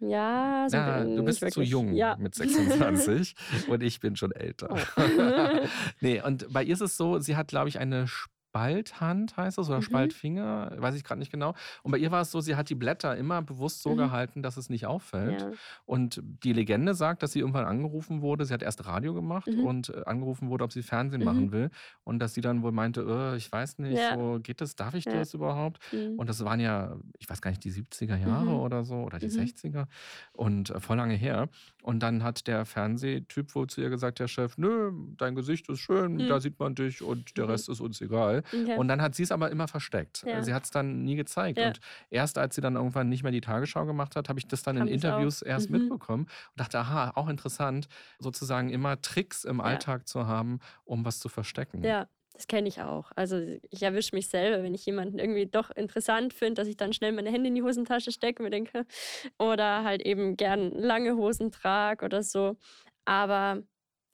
[SPEAKER 1] Ja, so
[SPEAKER 2] Ja, du bist zu jung
[SPEAKER 1] Ja.
[SPEAKER 2] mit [LAUGHS] 26 und ich bin schon älter.
[SPEAKER 1] Oh. [LAUGHS]
[SPEAKER 2] nee, und bei ihr ist es so, sie hat, glaube ich, eine Spalthand, heißt das, oder
[SPEAKER 1] Mhm.
[SPEAKER 2] Spaltfinger, weiß ich gerade nicht genau. Und bei ihr war es so, sie hat die Blätter immer bewusst so
[SPEAKER 1] Mhm.
[SPEAKER 2] gehalten, dass es nicht auffällt.
[SPEAKER 1] Ja.
[SPEAKER 2] Und die Legende sagt, dass sie irgendwann angerufen wurde. Sie hat erst Radio gemacht
[SPEAKER 1] Mhm.
[SPEAKER 2] und äh, angerufen wurde, ob sie Fernsehen
[SPEAKER 1] Mhm.
[SPEAKER 2] machen will. Und dass sie dann wohl meinte, äh, ich weiß nicht,
[SPEAKER 1] Ja.
[SPEAKER 2] so geht das, darf ich
[SPEAKER 1] Ja.
[SPEAKER 2] das überhaupt?
[SPEAKER 1] Mhm.
[SPEAKER 2] Und das waren ja, ich weiß gar nicht, die 70er Jahre
[SPEAKER 1] Mhm.
[SPEAKER 2] oder so oder die
[SPEAKER 1] Mhm.
[SPEAKER 2] 60er und äh, voll lange her. Und dann hat der Fernsehtyp wohl zu ihr gesagt, der Chef, nö, dein Gesicht ist schön, da sieht man dich und der. Rest ist uns egal.
[SPEAKER 1] Okay.
[SPEAKER 2] Und dann hat sie es aber immer versteckt.
[SPEAKER 1] Ja.
[SPEAKER 2] Sie hat es dann nie gezeigt.
[SPEAKER 1] Ja.
[SPEAKER 2] Und erst als sie dann irgendwann nicht mehr die Tagesschau gemacht hat, habe ich das dann
[SPEAKER 1] Kam
[SPEAKER 2] in
[SPEAKER 1] das auch.
[SPEAKER 2] Interviews erst
[SPEAKER 1] Mhm.
[SPEAKER 2] mitbekommen und dachte, aha, auch interessant, sozusagen immer Tricks im
[SPEAKER 1] Ja.
[SPEAKER 2] Alltag zu haben, um was zu verstecken.
[SPEAKER 1] Ja, das kenne ich auch. Also ich erwische mich selber, wenn ich jemanden irgendwie doch interessant finde, dass ich dann schnell meine Hände in die Hosentasche stecke und mir denke, [LAUGHS] oder halt eben gern lange Hosen trage oder so. Aber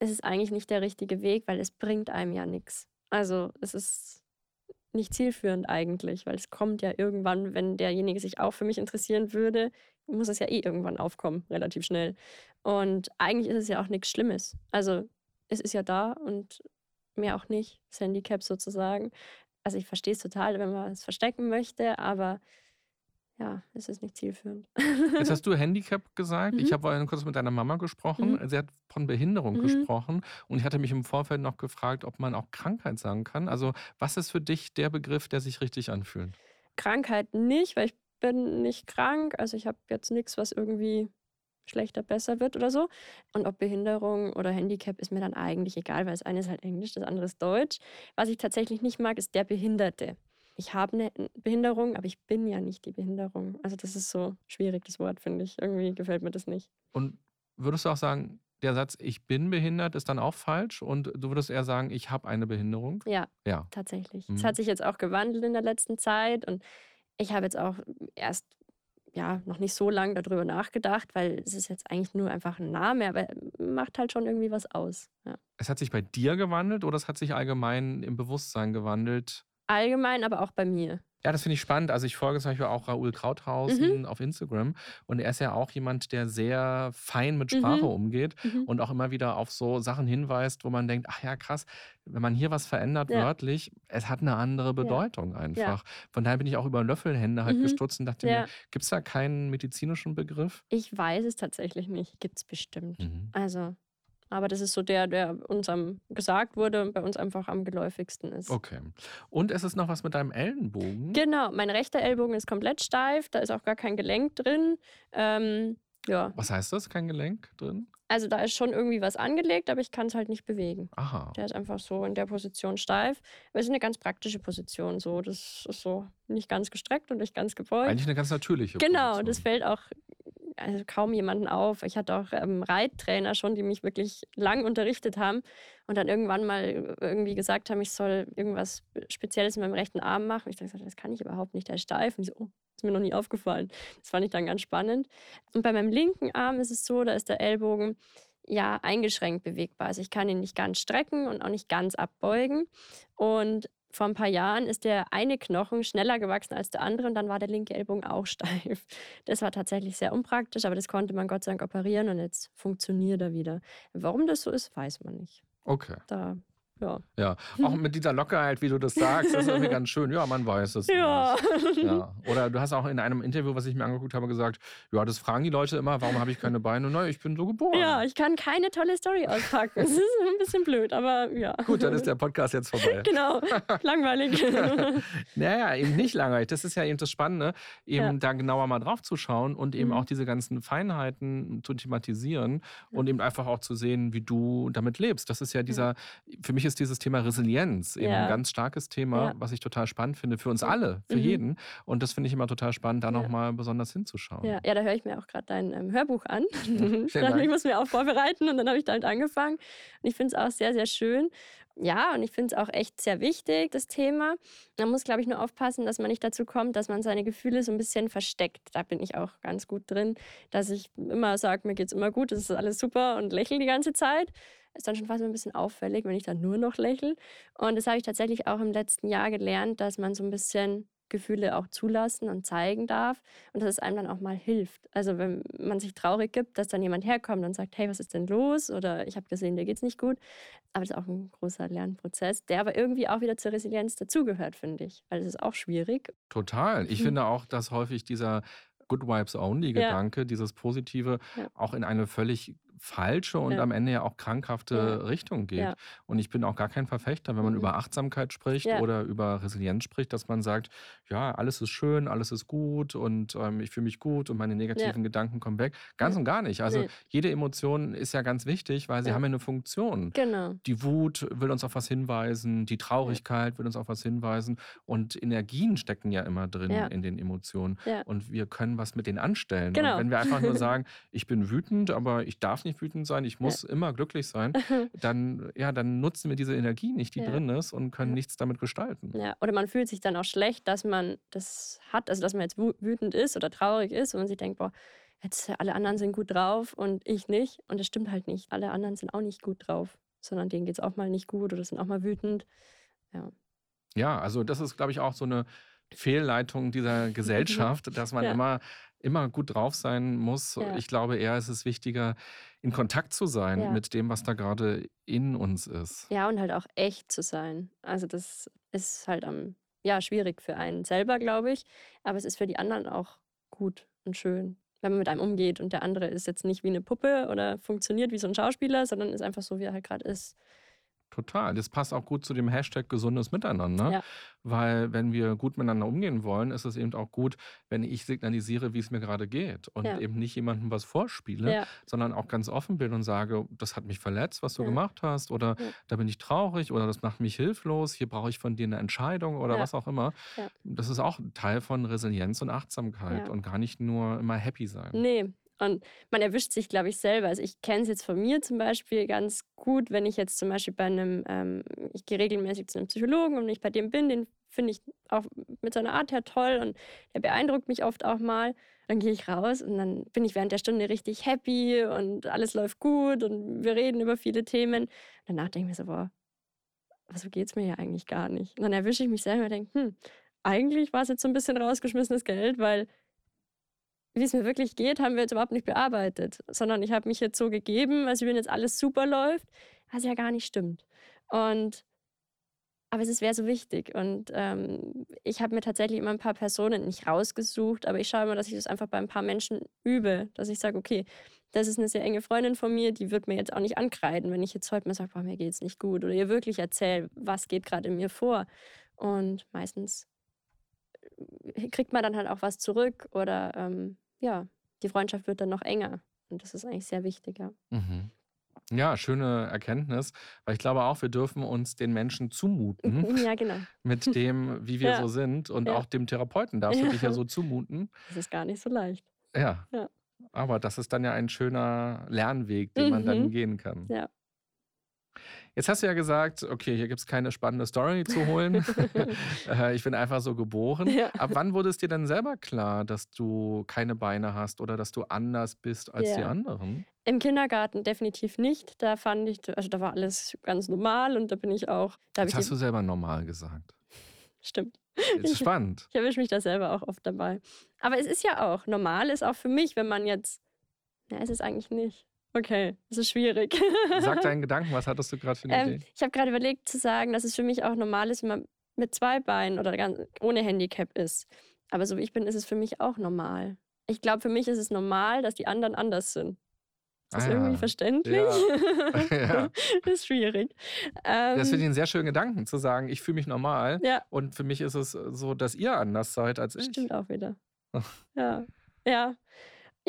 [SPEAKER 1] es ist eigentlich nicht der richtige Weg, weil es bringt einem ja nichts. Also es ist nicht zielführend eigentlich, weil es kommt ja irgendwann, wenn derjenige sich auch für mich interessieren würde, muss es ja eh irgendwann aufkommen, relativ schnell. Und eigentlich ist es ja auch nichts Schlimmes. Also es ist ja da und mehr auch nicht, das Handicap sozusagen. Also ich verstehe es total, wenn man es verstecken möchte, aber ja, es ist nicht zielführend.
[SPEAKER 2] Jetzt hast du Handicap gesagt. Ich
[SPEAKER 1] Mhm.
[SPEAKER 2] habe vorhin kurz mit deiner Mama gesprochen.
[SPEAKER 1] Mhm.
[SPEAKER 2] Sie hat von Behinderung
[SPEAKER 1] Mhm.
[SPEAKER 2] gesprochen. Und ich hatte mich im Vorfeld noch gefragt, ob man auch Krankheit sagen kann. Also, was ist für dich der Begriff, der sich richtig anfühlt?
[SPEAKER 1] Krankheit nicht, weil ich bin nicht krank. Also ich habe jetzt nichts, was irgendwie schlechter, besser wird oder so. Und ob Behinderung oder Handicap ist mir dann eigentlich egal, weil das eine ist halt Englisch, das andere ist Deutsch. Was ich tatsächlich nicht mag, ist der Behinderte. Ich habe eine Behinderung, aber ich bin ja nicht die Behinderung. Also das ist so schwierig, das Wort, finde ich. Irgendwie gefällt mir das nicht.
[SPEAKER 2] Und würdest du auch sagen, der Satz, ich bin behindert, ist dann auch falsch? Und du würdest eher sagen, ich habe eine Behinderung?
[SPEAKER 1] Ja,
[SPEAKER 2] Ja.
[SPEAKER 1] tatsächlich.
[SPEAKER 2] Mhm.
[SPEAKER 1] Es hat sich jetzt auch gewandelt in der letzten Zeit und ich habe jetzt auch erst ja noch nicht so lange darüber nachgedacht, weil es ist jetzt eigentlich nur einfach ein Name, aber macht halt schon irgendwie was aus. Ja.
[SPEAKER 2] Es hat sich bei dir gewandelt oder es hat sich allgemein im Bewusstsein gewandelt?
[SPEAKER 1] Allgemein, aber auch bei mir.
[SPEAKER 2] Ja, das finde ich spannend. Also ich folge zum Beispiel auch Raoul Krauthausen
[SPEAKER 1] Mhm.
[SPEAKER 2] auf Instagram und er ist ja auch jemand, der sehr fein mit Sprache
[SPEAKER 1] Mhm.
[SPEAKER 2] umgeht
[SPEAKER 1] Mhm.
[SPEAKER 2] und auch immer wieder auf so Sachen hinweist, wo man denkt, ach ja, krass, wenn man hier was verändert
[SPEAKER 1] Ja.
[SPEAKER 2] wörtlich, es hat eine andere Bedeutung einfach. Von daher bin ich auch über Löffelhände halt
[SPEAKER 1] Mhm.
[SPEAKER 2] gestutzt und dachte
[SPEAKER 1] Ja.
[SPEAKER 2] mir, gibt es da keinen medizinischen Begriff?
[SPEAKER 1] Ich weiß es tatsächlich nicht. Gibt es bestimmt.
[SPEAKER 2] Mhm.
[SPEAKER 1] Also, aber das ist so der, der uns am gesagt wurde und bei uns einfach am geläufigsten ist.
[SPEAKER 2] Okay. Und es ist noch was mit deinem Ellenbogen.
[SPEAKER 1] Genau, mein rechter Ellbogen ist komplett steif, da ist auch gar kein Gelenk drin. Ähm, ja,
[SPEAKER 2] Was heißt das? Kein Gelenk drin?
[SPEAKER 1] also da ist schon irgendwie was angelegt, aber ich kann es halt nicht bewegen.
[SPEAKER 2] Aha.
[SPEAKER 1] Der ist einfach so in der Position steif. Aber es ist eine ganz praktische Position. So. Das ist so nicht ganz gestreckt und nicht ganz gebeugt.
[SPEAKER 2] Eigentlich eine ganz natürliche
[SPEAKER 1] Genau,
[SPEAKER 2] Position.
[SPEAKER 1] das fällt auch also kaum jemanden auf. Ich hatte auch ähm, Reittrainer schon, die mich wirklich lang unterrichtet haben und dann irgendwann mal irgendwie gesagt haben, ich soll irgendwas Spezielles in meinem rechten Arm machen. Ich dachte, das kann ich überhaupt nicht, der ist steif. Und so, oh, ist mir noch nie aufgefallen. Das fand ich dann ganz spannend. Und bei meinem linken Arm ist es so, da ist der Ellbogen ja eingeschränkt bewegbar. Also ich kann ihn nicht ganz strecken und auch nicht ganz abbeugen. Und vor ein paar Jahren ist der eine Knochen schneller gewachsen als der andere und dann war der linke Ellbogen auch [LAUGHS] steif. Das war tatsächlich sehr unpraktisch, aber das konnte man Gott sei Dank operieren und jetzt funktioniert er wieder. Warum das so ist, weiß man nicht.
[SPEAKER 2] Okay.
[SPEAKER 1] Da, ja.
[SPEAKER 2] Ja, auch mit dieser Lockerheit, wie du das sagst, das ist irgendwie ganz schön. Ja, man weiß es. [LAUGHS]
[SPEAKER 1] Ja.
[SPEAKER 2] ja. Oder du hast auch in einem Interview, was ich mir angeguckt habe, gesagt, ja, das fragen die Leute immer, warum habe ich keine Beine? Na, ich bin so geboren.
[SPEAKER 1] Ja, ich kann keine tolle Story auspacken. Das ist ein bisschen blöd, aber ja.
[SPEAKER 2] Gut, dann ist der Podcast jetzt vorbei. [LAUGHS]
[SPEAKER 1] Genau, langweilig. [LAUGHS]
[SPEAKER 2] Naja, eben nicht langweilig. Das ist ja eben das Spannende, eben
[SPEAKER 1] Ja.
[SPEAKER 2] da genauer mal drauf zu schauen und eben
[SPEAKER 1] Mhm.
[SPEAKER 2] auch diese ganzen Feinheiten zu thematisieren und eben einfach auch zu sehen, wie du damit lebst. Das ist ja dieser, für mich ist dieses Thema Resilienz eben
[SPEAKER 1] Ja.
[SPEAKER 2] ein ganz starkes Thema,
[SPEAKER 1] Ja.
[SPEAKER 2] was ich total spannend finde für uns alle, für
[SPEAKER 1] Mhm.
[SPEAKER 2] jeden. Und das finde ich immer total spannend, da
[SPEAKER 1] Ja.
[SPEAKER 2] nochmal besonders hinzuschauen.
[SPEAKER 1] Ja, ja, da höre ich mir auch gerade dein ähm, Hörbuch an. [LAUGHS] ich dachte, ich muss mir auch vorbereiten und dann habe ich damit angefangen. Und ich finde es auch sehr, sehr schön. Ja, und ich finde es auch echt sehr wichtig, das Thema. Man muss, glaube ich, nur aufpassen, dass man nicht dazu kommt, dass man seine Gefühle so ein bisschen versteckt. Da bin ich auch ganz gut drin, dass ich immer sage, mir geht es immer gut, es ist alles super und lächle die ganze Zeit. Ist dann schon fast ein bisschen auffällig, wenn ich dann nur noch lächle. Und das habe ich tatsächlich auch im letzten Jahr gelernt, dass man so ein bisschen Gefühle auch zulassen und zeigen darf und dass es einem dann auch mal hilft. Also wenn man sich traurig gibt, dass dann jemand herkommt und sagt, hey, was ist denn los? Oder ich habe gesehen, dir geht's nicht gut. Aber das ist auch ein großer Lernprozess, der aber irgendwie auch wieder zur Resilienz dazugehört, finde ich. Weil es ist auch schwierig.
[SPEAKER 2] Total. Ich
[SPEAKER 1] Mhm.
[SPEAKER 2] finde auch, dass häufig dieser Good Vibes Only
[SPEAKER 1] Ja.
[SPEAKER 2] Gedanke, dieses Positive,
[SPEAKER 1] Ja.
[SPEAKER 2] auch in eine völlig falsche und
[SPEAKER 1] Ja.
[SPEAKER 2] am Ende ja auch krankhafte
[SPEAKER 1] Ja.
[SPEAKER 2] Richtung geht.
[SPEAKER 1] Ja.
[SPEAKER 2] Und ich bin auch gar kein Verfechter, wenn man
[SPEAKER 1] Mhm.
[SPEAKER 2] über Achtsamkeit spricht oder über Resilienz spricht, dass man sagt, ja, alles ist schön, alles ist gut und ähm, ich fühle mich gut und meine negativen Gedanken kommen weg. Ganz und gar nicht. Also
[SPEAKER 1] Nee.
[SPEAKER 2] jede Emotion ist ja ganz wichtig, weil sie haben ja eine Funktion.
[SPEAKER 1] Genau.
[SPEAKER 2] Die Wut will uns auf was hinweisen, die Traurigkeit will uns auf was hinweisen und Energien stecken ja immer drin in den Emotionen und wir können was mit denen anstellen.
[SPEAKER 1] Genau.
[SPEAKER 2] Und wenn wir einfach nur [LAUGHS] sagen, ich bin wütend, aber ich darf nicht wütend sein, ich muss immer glücklich sein, [LAUGHS] dann, ja, dann nutzen wir diese Energie nicht, die
[SPEAKER 1] Ja.
[SPEAKER 2] drin ist und können
[SPEAKER 1] Ja.
[SPEAKER 2] nichts damit gestalten.
[SPEAKER 1] Ja, oder man fühlt sich dann auch schlecht, dass man das hat, also dass man jetzt wü- wütend ist oder traurig ist und man sich denkt, boah, jetzt alle anderen sind gut drauf und ich nicht. Und das stimmt halt nicht. Alle anderen sind auch nicht gut drauf, sondern denen geht es auch mal nicht gut oder sind auch mal wütend. Ja.
[SPEAKER 2] Ja, also das ist, glaube ich, auch so eine Fehlleitung dieser [LAUGHS] Gesellschaft, dass man
[SPEAKER 1] Ja.
[SPEAKER 2] immer, immer gut drauf sein muss.
[SPEAKER 1] Ja.
[SPEAKER 2] Ich glaube eher, es ist wichtiger, in Kontakt zu sein
[SPEAKER 1] Ja.
[SPEAKER 2] mit dem, was da gerade in uns ist.
[SPEAKER 1] Ja, und halt auch echt zu sein. Also das ist halt am, ja, schwierig für einen selber, glaube ich. Aber es ist für die anderen auch gut und schön, wenn man mit einem umgeht und der andere ist jetzt nicht wie eine Puppe oder funktioniert wie so ein Schauspieler, sondern ist einfach so, wie er halt gerade ist.
[SPEAKER 2] Total. Das passt auch gut zu dem Hashtag gesundes Miteinander.
[SPEAKER 1] Ja.
[SPEAKER 2] Weil wenn wir gut miteinander umgehen wollen, ist es eben auch gut, wenn ich signalisiere, wie es mir gerade geht. Und
[SPEAKER 1] Ja.
[SPEAKER 2] eben nicht jemandem was vorspiele,
[SPEAKER 1] Ja,
[SPEAKER 2] sondern auch ganz offen bin und sage, das hat mich verletzt, was du gemacht hast. Oder da bin ich traurig oder das macht mich hilflos. Hier brauche ich von dir eine Entscheidung oder was auch immer. Das ist auch Teil von Resilienz und Achtsamkeit und gar nicht nur immer happy sein.
[SPEAKER 1] nee. Und man erwischt sich, glaube ich, selber. Also ich kenne es jetzt von mir zum Beispiel ganz gut, wenn ich jetzt zum Beispiel bei einem, ähm, ich gehe regelmäßig zu einem Psychologen und ich bei dem bin, den finde ich auch mit seiner Art her toll und der beeindruckt mich oft auch mal. Dann gehe ich raus und dann bin ich während der Stunde richtig happy und alles läuft gut und wir reden über viele Themen. Danach denke ich mir so, boah, so geht es mir ja eigentlich gar nicht. Und dann erwische ich mich selber und denke, hm, eigentlich war es jetzt so ein bisschen rausgeschmissenes Geld, weil wie es mir wirklich geht, haben wir jetzt überhaupt nicht bearbeitet, sondern ich habe mich jetzt so gegeben, als wenn jetzt alles super läuft, was ja gar nicht stimmt. Und aber es wäre so wichtig. Und ähm, ich habe mir tatsächlich immer ein paar Personen nicht rausgesucht, aber ich schaue immer, dass ich das einfach bei ein paar Menschen übe, dass ich sage, okay, das ist eine sehr enge Freundin von mir, die wird mir jetzt auch nicht ankreiden, wenn ich jetzt heute mal sage, boah, mir geht's nicht gut oder ihr wirklich erzähle, was geht gerade in mir vor. Und meistens äh, kriegt man dann halt auch was zurück oder ähm, ja, die Freundschaft wird dann noch enger. Und das ist eigentlich sehr wichtig, ja.
[SPEAKER 2] Mhm. Ja, schöne Erkenntnis, weil ich glaube auch, wir dürfen uns den Menschen zumuten [LAUGHS]
[SPEAKER 1] Ja, genau. [LAUGHS]
[SPEAKER 2] mit dem, wie wir
[SPEAKER 1] Ja.
[SPEAKER 2] so sind und
[SPEAKER 1] Ja.
[SPEAKER 2] auch dem Therapeuten darfst du dich ja
[SPEAKER 1] Ja.
[SPEAKER 2] so [LAUGHS] zumuten.
[SPEAKER 1] Das ist gar nicht so leicht.
[SPEAKER 2] Ja.
[SPEAKER 1] Ja.
[SPEAKER 2] Aber das ist dann ja ein schöner Lernweg, den man dann
[SPEAKER 1] Mhm.
[SPEAKER 2] gehen kann.
[SPEAKER 1] Ja.
[SPEAKER 2] Jetzt hast du ja gesagt, okay, hier gibt es keine spannende Story zu holen. [LAUGHS] [LAUGHS] Äh, ich bin einfach so geboren.
[SPEAKER 1] Ja.
[SPEAKER 2] Ab wann wurde es dir denn selber klar, dass du keine Beine hast oder dass du anders bist als die
[SPEAKER 1] Ja.
[SPEAKER 2] anderen?
[SPEAKER 1] Im Kindergarten definitiv nicht. Da fand ich, also da war alles ganz normal und da bin ich auch, da ich,
[SPEAKER 2] hast du selber normal gesagt. [LAUGHS]
[SPEAKER 1] stimmt.
[SPEAKER 2] Ist spannend.
[SPEAKER 1] Ich erwische mich da selber auch oft dabei. Aber es ist ja auch, normal ist auch für mich, wenn man jetzt, na, es ist eigentlich nicht. Okay, es ist schwierig.
[SPEAKER 2] Sag [LAUGHS] deinen Gedanken, was hattest du gerade für eine
[SPEAKER 1] Ähm,
[SPEAKER 2] Idee?
[SPEAKER 1] ich habe gerade überlegt zu sagen, dass es für mich auch normal ist, wenn man mit zwei Beinen oder ganz ohne Handicap ist. Aber so wie ich bin, ist es für mich auch normal. Ich glaube, für mich ist es normal, dass die anderen anders sind. Ist das
[SPEAKER 2] Ah,
[SPEAKER 1] irgendwie
[SPEAKER 2] ja.
[SPEAKER 1] verständlich?
[SPEAKER 2] Ja. [LAUGHS] [LAUGHS]
[SPEAKER 1] das ist schwierig. Ähm,
[SPEAKER 2] Das finde ich einen sehr schönen Gedanken, zu sagen, ich fühle mich normal.
[SPEAKER 1] ja,
[SPEAKER 2] Und für mich ist es so, dass ihr anders seid als ich.
[SPEAKER 1] stimmt auch wieder. Ja, ja.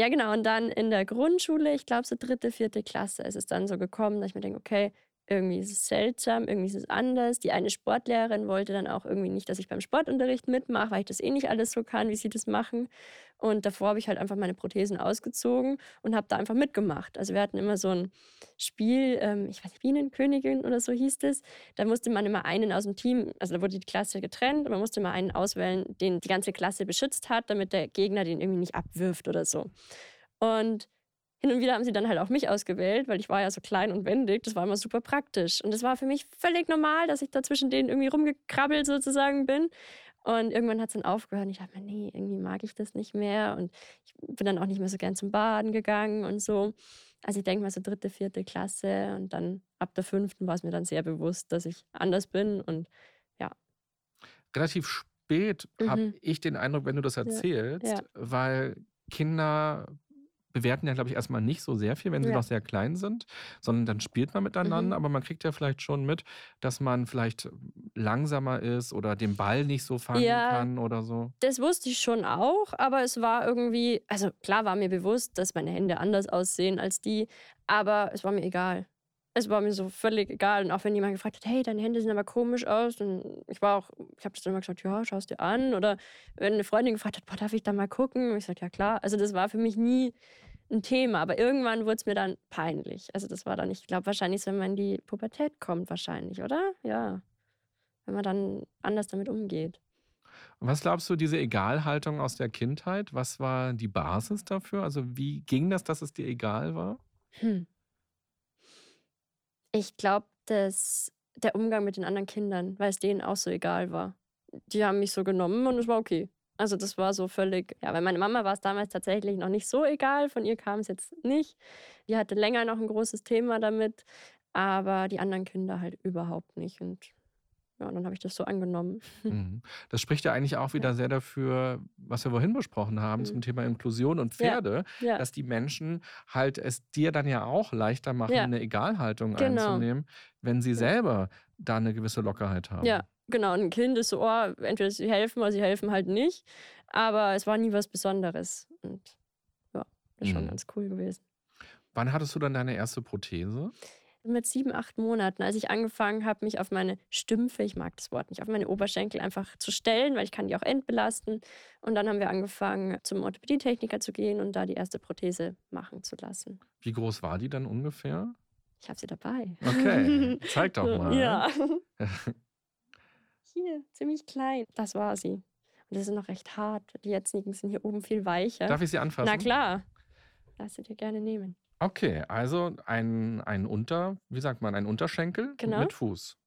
[SPEAKER 1] Ja, genau. Und dann in der Grundschule, ich glaube so dritte, vierte Klasse, ist es dann so gekommen, dass ich mir denke, okay, irgendwie ist es seltsam, irgendwie ist es anders. Die eine Sportlehrerin wollte dann auch irgendwie nicht, dass ich beim Sportunterricht mitmache, weil ich das eh nicht alles so kann, wie sie das machen. Und davor habe ich halt einfach meine Prothesen ausgezogen und habe da einfach mitgemacht. Also wir hatten immer so ein Spiel, ähm, ich weiß nicht, Bienenkönigin oder so hieß es. Da musste man immer einen aus dem Team, also da wurde die Klasse getrennt und man musste immer einen auswählen, den die ganze Klasse beschützt hat, damit der Gegner den irgendwie nicht abwirft oder so. Und hin und wieder haben sie dann halt auch mich ausgewählt, weil ich war ja so klein und wendig. Das war immer super praktisch. Und das war für mich völlig normal, dass ich da zwischen denen irgendwie rumgekrabbelt sozusagen bin. Und irgendwann hat es dann aufgehört. Und ich dachte mir, nee, irgendwie mag ich das nicht mehr. Und ich bin dann auch nicht mehr so gern zum Baden gegangen und so. Also ich denke mal so dritte, vierte Klasse. Und dann ab der fünften war es mir dann sehr bewusst, dass ich anders bin. Und
[SPEAKER 2] Relativ spät habe
[SPEAKER 1] Mhm.
[SPEAKER 2] ich den Eindruck, wenn du das erzählst,
[SPEAKER 1] ja.
[SPEAKER 2] weil Kinder bewerten ja, glaube ich, erstmal nicht so sehr viel, wenn sie
[SPEAKER 1] Ja.
[SPEAKER 2] noch sehr klein sind, sondern dann spielt man miteinander,
[SPEAKER 1] Mhm.
[SPEAKER 2] aber man kriegt ja vielleicht schon mit, dass man vielleicht langsamer ist oder den Ball nicht so fangen
[SPEAKER 1] Ja.
[SPEAKER 2] kann oder so.
[SPEAKER 1] Das wusste ich schon auch, aber es war irgendwie, also klar war mir bewusst, dass meine Hände anders aussehen als die, aber es war mir egal. Es war mir so völlig egal. Und auch wenn jemand gefragt hat, hey, deine Hände sehen aber komisch aus, und ich war auch, ich habe das dann immer gesagt, ja, schau es dir an. Oder wenn eine Freundin gefragt hat, boah, darf ich da mal gucken? Und ich sagte, ja klar. Also das war für mich nie ein Thema, aber irgendwann wurde es mir dann peinlich. Also das war dann, ich glaube wahrscheinlich, wenn man in die Pubertät kommt, wahrscheinlich, oder? Ja. Wenn man dann anders damit umgeht.
[SPEAKER 2] Und was glaubst du, diese Egalhaltung aus der Kindheit, was war die Basis dafür? Also wie ging das, dass es dir egal war?
[SPEAKER 1] Hm. Ich glaube, dass der Umgang mit den anderen Kindern, weil es denen auch so egal war. Die haben mich so genommen und es war okay. Also das war so völlig, ja, bei meiner Mama war es damals tatsächlich noch nicht so egal, von ihr kam es jetzt nicht. Die hatte länger noch ein großes Thema damit, aber die anderen Kinder halt überhaupt nicht. Und ja, dann habe ich das so angenommen. [LAUGHS]
[SPEAKER 2] Mhm. Das spricht ja eigentlich auch wieder sehr dafür, was wir vorhin besprochen haben
[SPEAKER 1] Mhm.
[SPEAKER 2] zum Thema Inklusion und
[SPEAKER 1] Ja,
[SPEAKER 2] Pferde,
[SPEAKER 1] ja,
[SPEAKER 2] dass die Menschen halt es dir dann ja auch leichter machen,
[SPEAKER 1] ja,
[SPEAKER 2] eine Egalhaltung
[SPEAKER 1] genau.
[SPEAKER 2] einzunehmen, wenn sie
[SPEAKER 1] Ja.
[SPEAKER 2] selber da eine gewisse Lockerheit haben.
[SPEAKER 1] Ja, genau. Und ein Kind ist so, oh, entweder sie helfen oder sie helfen halt nicht. Aber es war nie was Besonderes. Und ja, das ist schon
[SPEAKER 2] Mhm.
[SPEAKER 1] ganz cool gewesen.
[SPEAKER 2] Wann hattest du dann deine erste Prothese?
[SPEAKER 1] Mit sieben, acht Monaten, als ich angefangen habe, mich auf meine Stümpfe, ich mag das Wort nicht, auf meine Oberschenkel einfach zu stellen, weil ich kann die auch entbelasten. Und dann haben wir angefangen, zum Orthopädietechniker zu gehen und da die erste Prothese machen zu lassen.
[SPEAKER 2] Wie groß war die dann ungefähr?
[SPEAKER 1] Ich habe sie dabei.
[SPEAKER 2] Okay, [LAUGHS] zeig doch mal.
[SPEAKER 1] Ja. [LAUGHS] Hier, ziemlich klein. Das war sie. Und das ist noch recht hart. Die jetzigen sind hier oben viel weicher.
[SPEAKER 2] Darf ich sie anfassen?
[SPEAKER 1] Na klar. Lass sie dir gerne nehmen.
[SPEAKER 2] Okay, also ein, ein Unter, wie sagt man, ein Unterschenkel
[SPEAKER 1] Genau.
[SPEAKER 2] mit Fuß.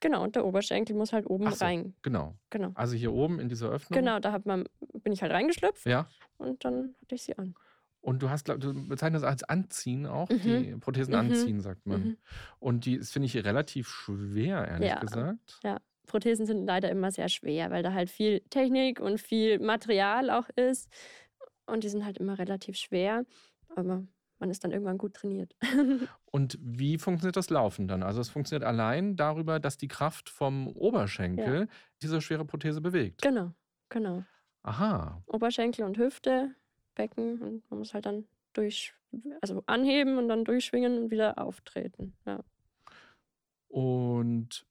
[SPEAKER 1] Genau, und der Oberschenkel muss halt oben
[SPEAKER 2] Ach so.
[SPEAKER 1] rein.
[SPEAKER 2] Genau.
[SPEAKER 1] Genau.
[SPEAKER 2] Also hier oben in diese Öffnung.
[SPEAKER 1] Genau, da hat man, bin ich halt reingeschlüpft
[SPEAKER 2] Ja.
[SPEAKER 1] und dann hatte ich sie an.
[SPEAKER 2] Und du hast, glaub, du bezeichnest das als Anziehen auch,
[SPEAKER 1] Mhm.
[SPEAKER 2] die Prothesen
[SPEAKER 1] Mhm.
[SPEAKER 2] anziehen, sagt man.
[SPEAKER 1] Mhm.
[SPEAKER 2] Und die ist, finde ich, relativ schwer, ehrlich
[SPEAKER 1] Ja.
[SPEAKER 2] gesagt.
[SPEAKER 1] Ja, Prothesen sind leider immer sehr schwer, weil da halt viel Technik und viel Material auch ist. Und die sind halt immer relativ schwer. Aber man ist dann irgendwann gut trainiert. [LAUGHS]
[SPEAKER 2] Und wie funktioniert das Laufen dann? Also es funktioniert allein darüber, dass die Kraft vom Oberschenkel diese schwere Prothese bewegt.
[SPEAKER 1] genau, genau.
[SPEAKER 2] Aha.
[SPEAKER 1] Oberschenkel und Hüfte, Becken und man muss halt dann durch, also anheben und dann durchschwingen und wieder auftreten. Ja.
[SPEAKER 2] Und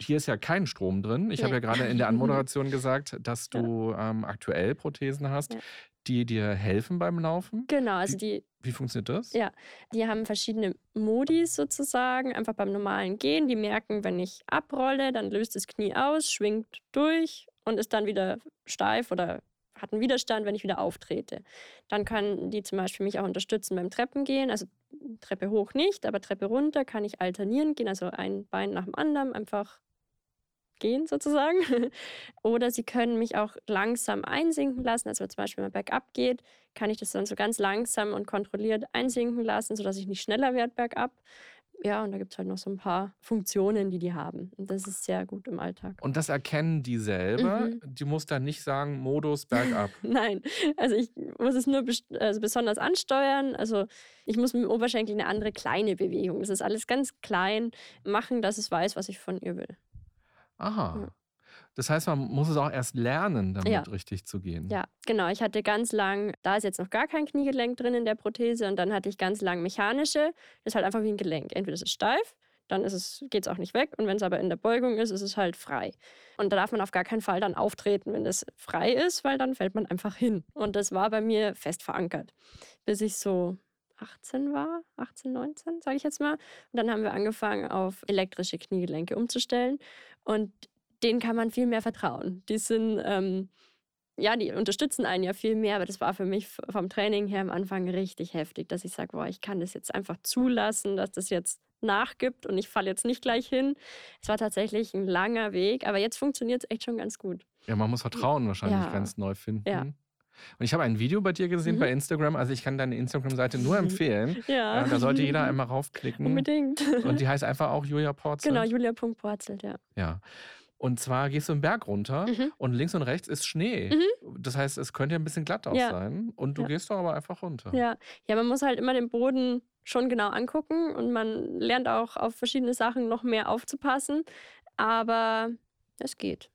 [SPEAKER 2] hier ist ja kein Strom drin. Ich habe
[SPEAKER 1] Nee.
[SPEAKER 2] ja gerade in der Anmoderation [LAUGHS] gesagt, dass
[SPEAKER 1] Ja.
[SPEAKER 2] du ähm, aktuell Prothesen hast,
[SPEAKER 1] Ja.
[SPEAKER 2] Die dir helfen beim Laufen.
[SPEAKER 1] Genau, also die,
[SPEAKER 2] Wie funktioniert das?
[SPEAKER 1] Ja. die haben verschiedene Modis sozusagen, einfach beim normalen Gehen. Die merken, wenn ich abrolle, dann löst das Knie aus, schwingt durch und ist dann wieder steif oder hat einen Widerstand, wenn ich wieder auftrete. Dann kann die zum Beispiel mich auch unterstützen beim Treppengehen. Also Treppe hoch nicht, aber Treppe runter kann ich alternierend gehen, also ein Bein nach dem anderen einfach gehen sozusagen. [LAUGHS] Oder sie können mich auch langsam einsinken lassen. Also zum Beispiel, wenn man bergab geht, kann ich das dann so ganz langsam und kontrolliert einsinken lassen, sodass ich nicht schneller werde bergab. Ja, und da gibt es halt noch so ein paar Funktionen, die die haben. Und das ist sehr gut im Alltag.
[SPEAKER 2] Und das erkennen die selber.
[SPEAKER 1] Mhm.
[SPEAKER 2] Die muss dann nicht sagen, Modus bergab. [LAUGHS]
[SPEAKER 1] Nein, also ich muss es nur also besonders ansteuern. Also ich muss mit dem Oberschenkel eine andere kleine Bewegung. Das ist alles ganz klein machen, dass es weiß, was ich von ihr will.
[SPEAKER 2] Aha.
[SPEAKER 1] Ja.
[SPEAKER 2] Das heißt, man muss es auch erst lernen, damit
[SPEAKER 1] Ja.
[SPEAKER 2] richtig zu gehen.
[SPEAKER 1] Ja, genau. Ich hatte ganz lang, da ist jetzt noch gar kein Kniegelenk drin in der Prothese und dann hatte ich ganz lang mechanische. Das ist halt einfach wie ein Gelenk. Entweder ist es steif, dann geht es geht's auch nicht weg und wenn es aber in der Beugung ist, ist es halt frei. Und da darf man auf gar keinen Fall dann auftreten, wenn es frei ist, weil dann fällt man einfach hin. Und das war bei mir fest verankert, bis ich so 18 war, 18, 19, sage ich jetzt mal. Und dann haben wir angefangen, auf elektrische Kniegelenke umzustellen. Und denen kann man viel mehr vertrauen. Die sind, ähm, ja, die unterstützen einen ja viel mehr, aber das war für mich vom Training her am Anfang richtig heftig, dass ich sage, boah, ich kann das jetzt einfach zulassen, dass das jetzt nachgibt und ich falle jetzt nicht gleich hin. Es war tatsächlich ein langer Weg, aber jetzt funktioniert es echt schon ganz gut.
[SPEAKER 2] Ja, man muss Vertrauen wahrscheinlich
[SPEAKER 1] Ja.
[SPEAKER 2] ganz neu finden.
[SPEAKER 1] Ja.
[SPEAKER 2] Und ich habe ein Video bei dir gesehen
[SPEAKER 1] Mhm.
[SPEAKER 2] bei Instagram. Also ich kann deine Instagram-Seite nur [LAUGHS] empfehlen.
[SPEAKER 1] Ja,
[SPEAKER 2] Äh, da sollte jeder einmal raufklicken.
[SPEAKER 1] Unbedingt.
[SPEAKER 2] Und die [LAUGHS] heißt einfach auch Julia Porzel.
[SPEAKER 1] genau, Julia.porzelt, ja.
[SPEAKER 2] Ja. Und zwar gehst du einen Berg runter
[SPEAKER 1] Mhm.
[SPEAKER 2] und links und rechts ist Schnee. Das heißt, es könnte ja ein bisschen glatt auch
[SPEAKER 1] Ja.
[SPEAKER 2] sein. Und du
[SPEAKER 1] Ja.
[SPEAKER 2] gehst doch aber einfach runter.
[SPEAKER 1] Ja. ja, man muss halt immer den Boden schon genau angucken und man lernt auch auf verschiedene Sachen noch mehr aufzupassen. Aber es geht.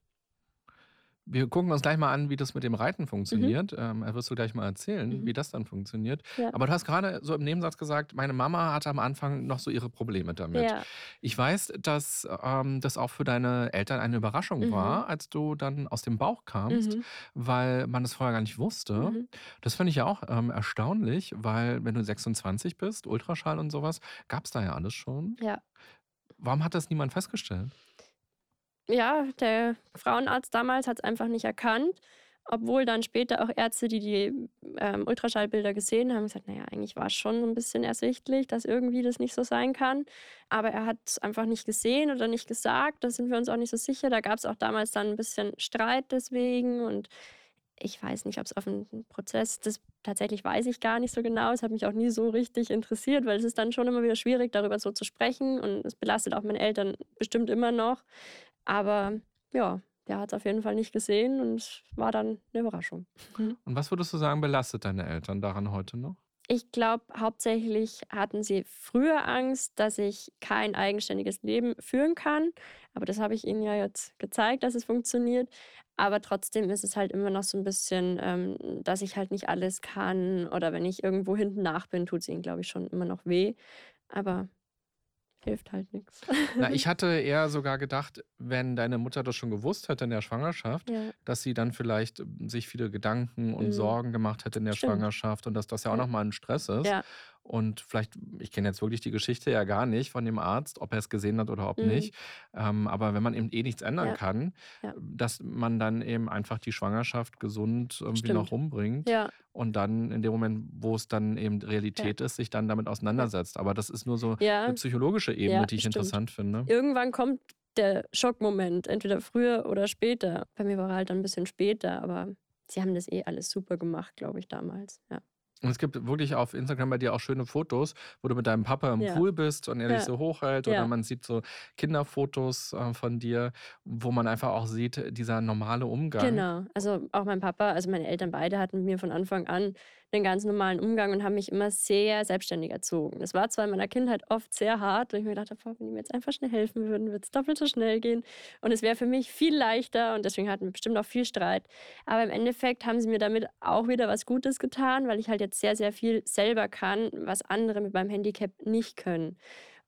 [SPEAKER 2] Wir gucken uns gleich mal an, wie das mit dem Reiten funktioniert. Ähm, das wirst du gleich mal erzählen,
[SPEAKER 1] Mhm.
[SPEAKER 2] wie das dann funktioniert.
[SPEAKER 1] Ja.
[SPEAKER 2] Aber du hast gerade so im Nebensatz gesagt, meine Mama hatte am Anfang noch so ihre Probleme damit.
[SPEAKER 1] Ja,
[SPEAKER 2] Ich weiß, dass ähm, das auch für deine Eltern eine Überraschung
[SPEAKER 1] Mhm.
[SPEAKER 2] war, als du dann aus dem Bauch kamst,
[SPEAKER 1] mhm.
[SPEAKER 2] weil man es vorher gar nicht wusste.
[SPEAKER 1] Mhm.
[SPEAKER 2] Das finde ich ja auch ähm, erstaunlich, weil wenn du 26 bist, Ultraschall und sowas, gab es da ja alles schon.
[SPEAKER 1] ja.
[SPEAKER 2] Warum hat das niemand festgestellt?
[SPEAKER 1] Ja, der Frauenarzt damals hat es einfach nicht erkannt. obwohl dann später auch Ärzte, die die ähm, Ultraschallbilder gesehen haben, gesagt, naja, eigentlich war es schon ein bisschen ersichtlich, dass irgendwie das nicht so sein kann. Aber er hat es einfach nicht gesehen oder nicht gesagt. Da sind wir uns auch nicht so sicher. Da gab es auch damals dann ein bisschen Streit deswegen und ich weiß nicht, ob es auf einen Prozess, das tatsächlich weiß ich gar nicht so genau. Es hat mich auch nie so richtig interessiert, weil es ist dann schon immer wieder schwierig, darüber so zu sprechen und es belastet auch meine Eltern bestimmt immer noch. Aber ja, der hat es auf jeden Fall nicht gesehen und es war dann eine Überraschung.
[SPEAKER 2] Mhm. Und was würdest du sagen, belastet deine Eltern daran heute noch?
[SPEAKER 1] Ich glaube, hauptsächlich hatten sie früher Angst, dass ich kein eigenständiges Leben führen kann. Aber das habe ich ihnen ja jetzt gezeigt, dass es funktioniert. Aber trotzdem ist es halt immer noch so ein bisschen, ähm, dass ich halt nicht alles kann. Oder wenn ich irgendwo hinten nach bin, tut es ihnen, glaube ich, schon immer noch weh. Aber hilft halt nichts.
[SPEAKER 2] Na, [LAUGHS] ich hatte eher sogar gedacht, wenn deine Mutter das schon gewusst hätte in der Schwangerschaft,
[SPEAKER 1] Ja.
[SPEAKER 2] dass sie dann vielleicht ähm, sich viele Gedanken und
[SPEAKER 1] Mhm.
[SPEAKER 2] Sorgen gemacht hätte in der
[SPEAKER 1] Stimmt.
[SPEAKER 2] Schwangerschaft und dass das ja auch
[SPEAKER 1] Ja.
[SPEAKER 2] nochmal ein Stress ist.
[SPEAKER 1] Ja.
[SPEAKER 2] Und vielleicht, ich kenne jetzt wirklich die Geschichte ja gar nicht von dem Arzt, ob er es gesehen hat oder ob
[SPEAKER 1] Mhm.
[SPEAKER 2] nicht. Ähm, aber wenn man eben eh nichts ändern
[SPEAKER 1] Ja.
[SPEAKER 2] kann,
[SPEAKER 1] Ja.
[SPEAKER 2] dass man dann eben einfach die Schwangerschaft gesund irgendwie noch
[SPEAKER 1] Stimmt.
[SPEAKER 2] rumbringt
[SPEAKER 1] Ja.
[SPEAKER 2] und dann in dem Moment, wo es dann eben Realität ist, sich dann damit auseinandersetzt. Aber das ist nur so eine psychologische Ebene, die ich
[SPEAKER 1] stimmt.
[SPEAKER 2] interessant finde.
[SPEAKER 1] Irgendwann kommt der Schockmoment, entweder früher oder später. Bei mir war er halt dann ein bisschen später, aber sie haben das eh alles super gemacht, glaube ich, damals. Ja.
[SPEAKER 2] Und es gibt wirklich auf Instagram bei dir auch schöne Fotos, wo du mit deinem Papa im
[SPEAKER 1] Ja.
[SPEAKER 2] Pool bist und er dich
[SPEAKER 1] Ja.
[SPEAKER 2] so hochhält. Oder
[SPEAKER 1] Ja.
[SPEAKER 2] man sieht so Kinderfotos äh, von dir, wo man einfach auch sieht, dieser normale Umgang.
[SPEAKER 1] Genau. Also auch mein Papa, also meine Eltern beide hatten mir von Anfang an einen ganz normalen Umgang und haben mich immer sehr selbstständig erzogen. Das war zwar in meiner Kindheit oft sehr hart, weil ich mir gedacht habe, wenn die mir jetzt einfach schnell helfen würden, würde es doppelt so schnell gehen. Und es wäre für mich viel leichter und deswegen hatten wir bestimmt auch viel Streit. Aber im Endeffekt haben sie mir damit auch wieder was Gutes getan, weil ich halt jetzt sehr, sehr viel selber kann, was andere mit meinem Handicap nicht können.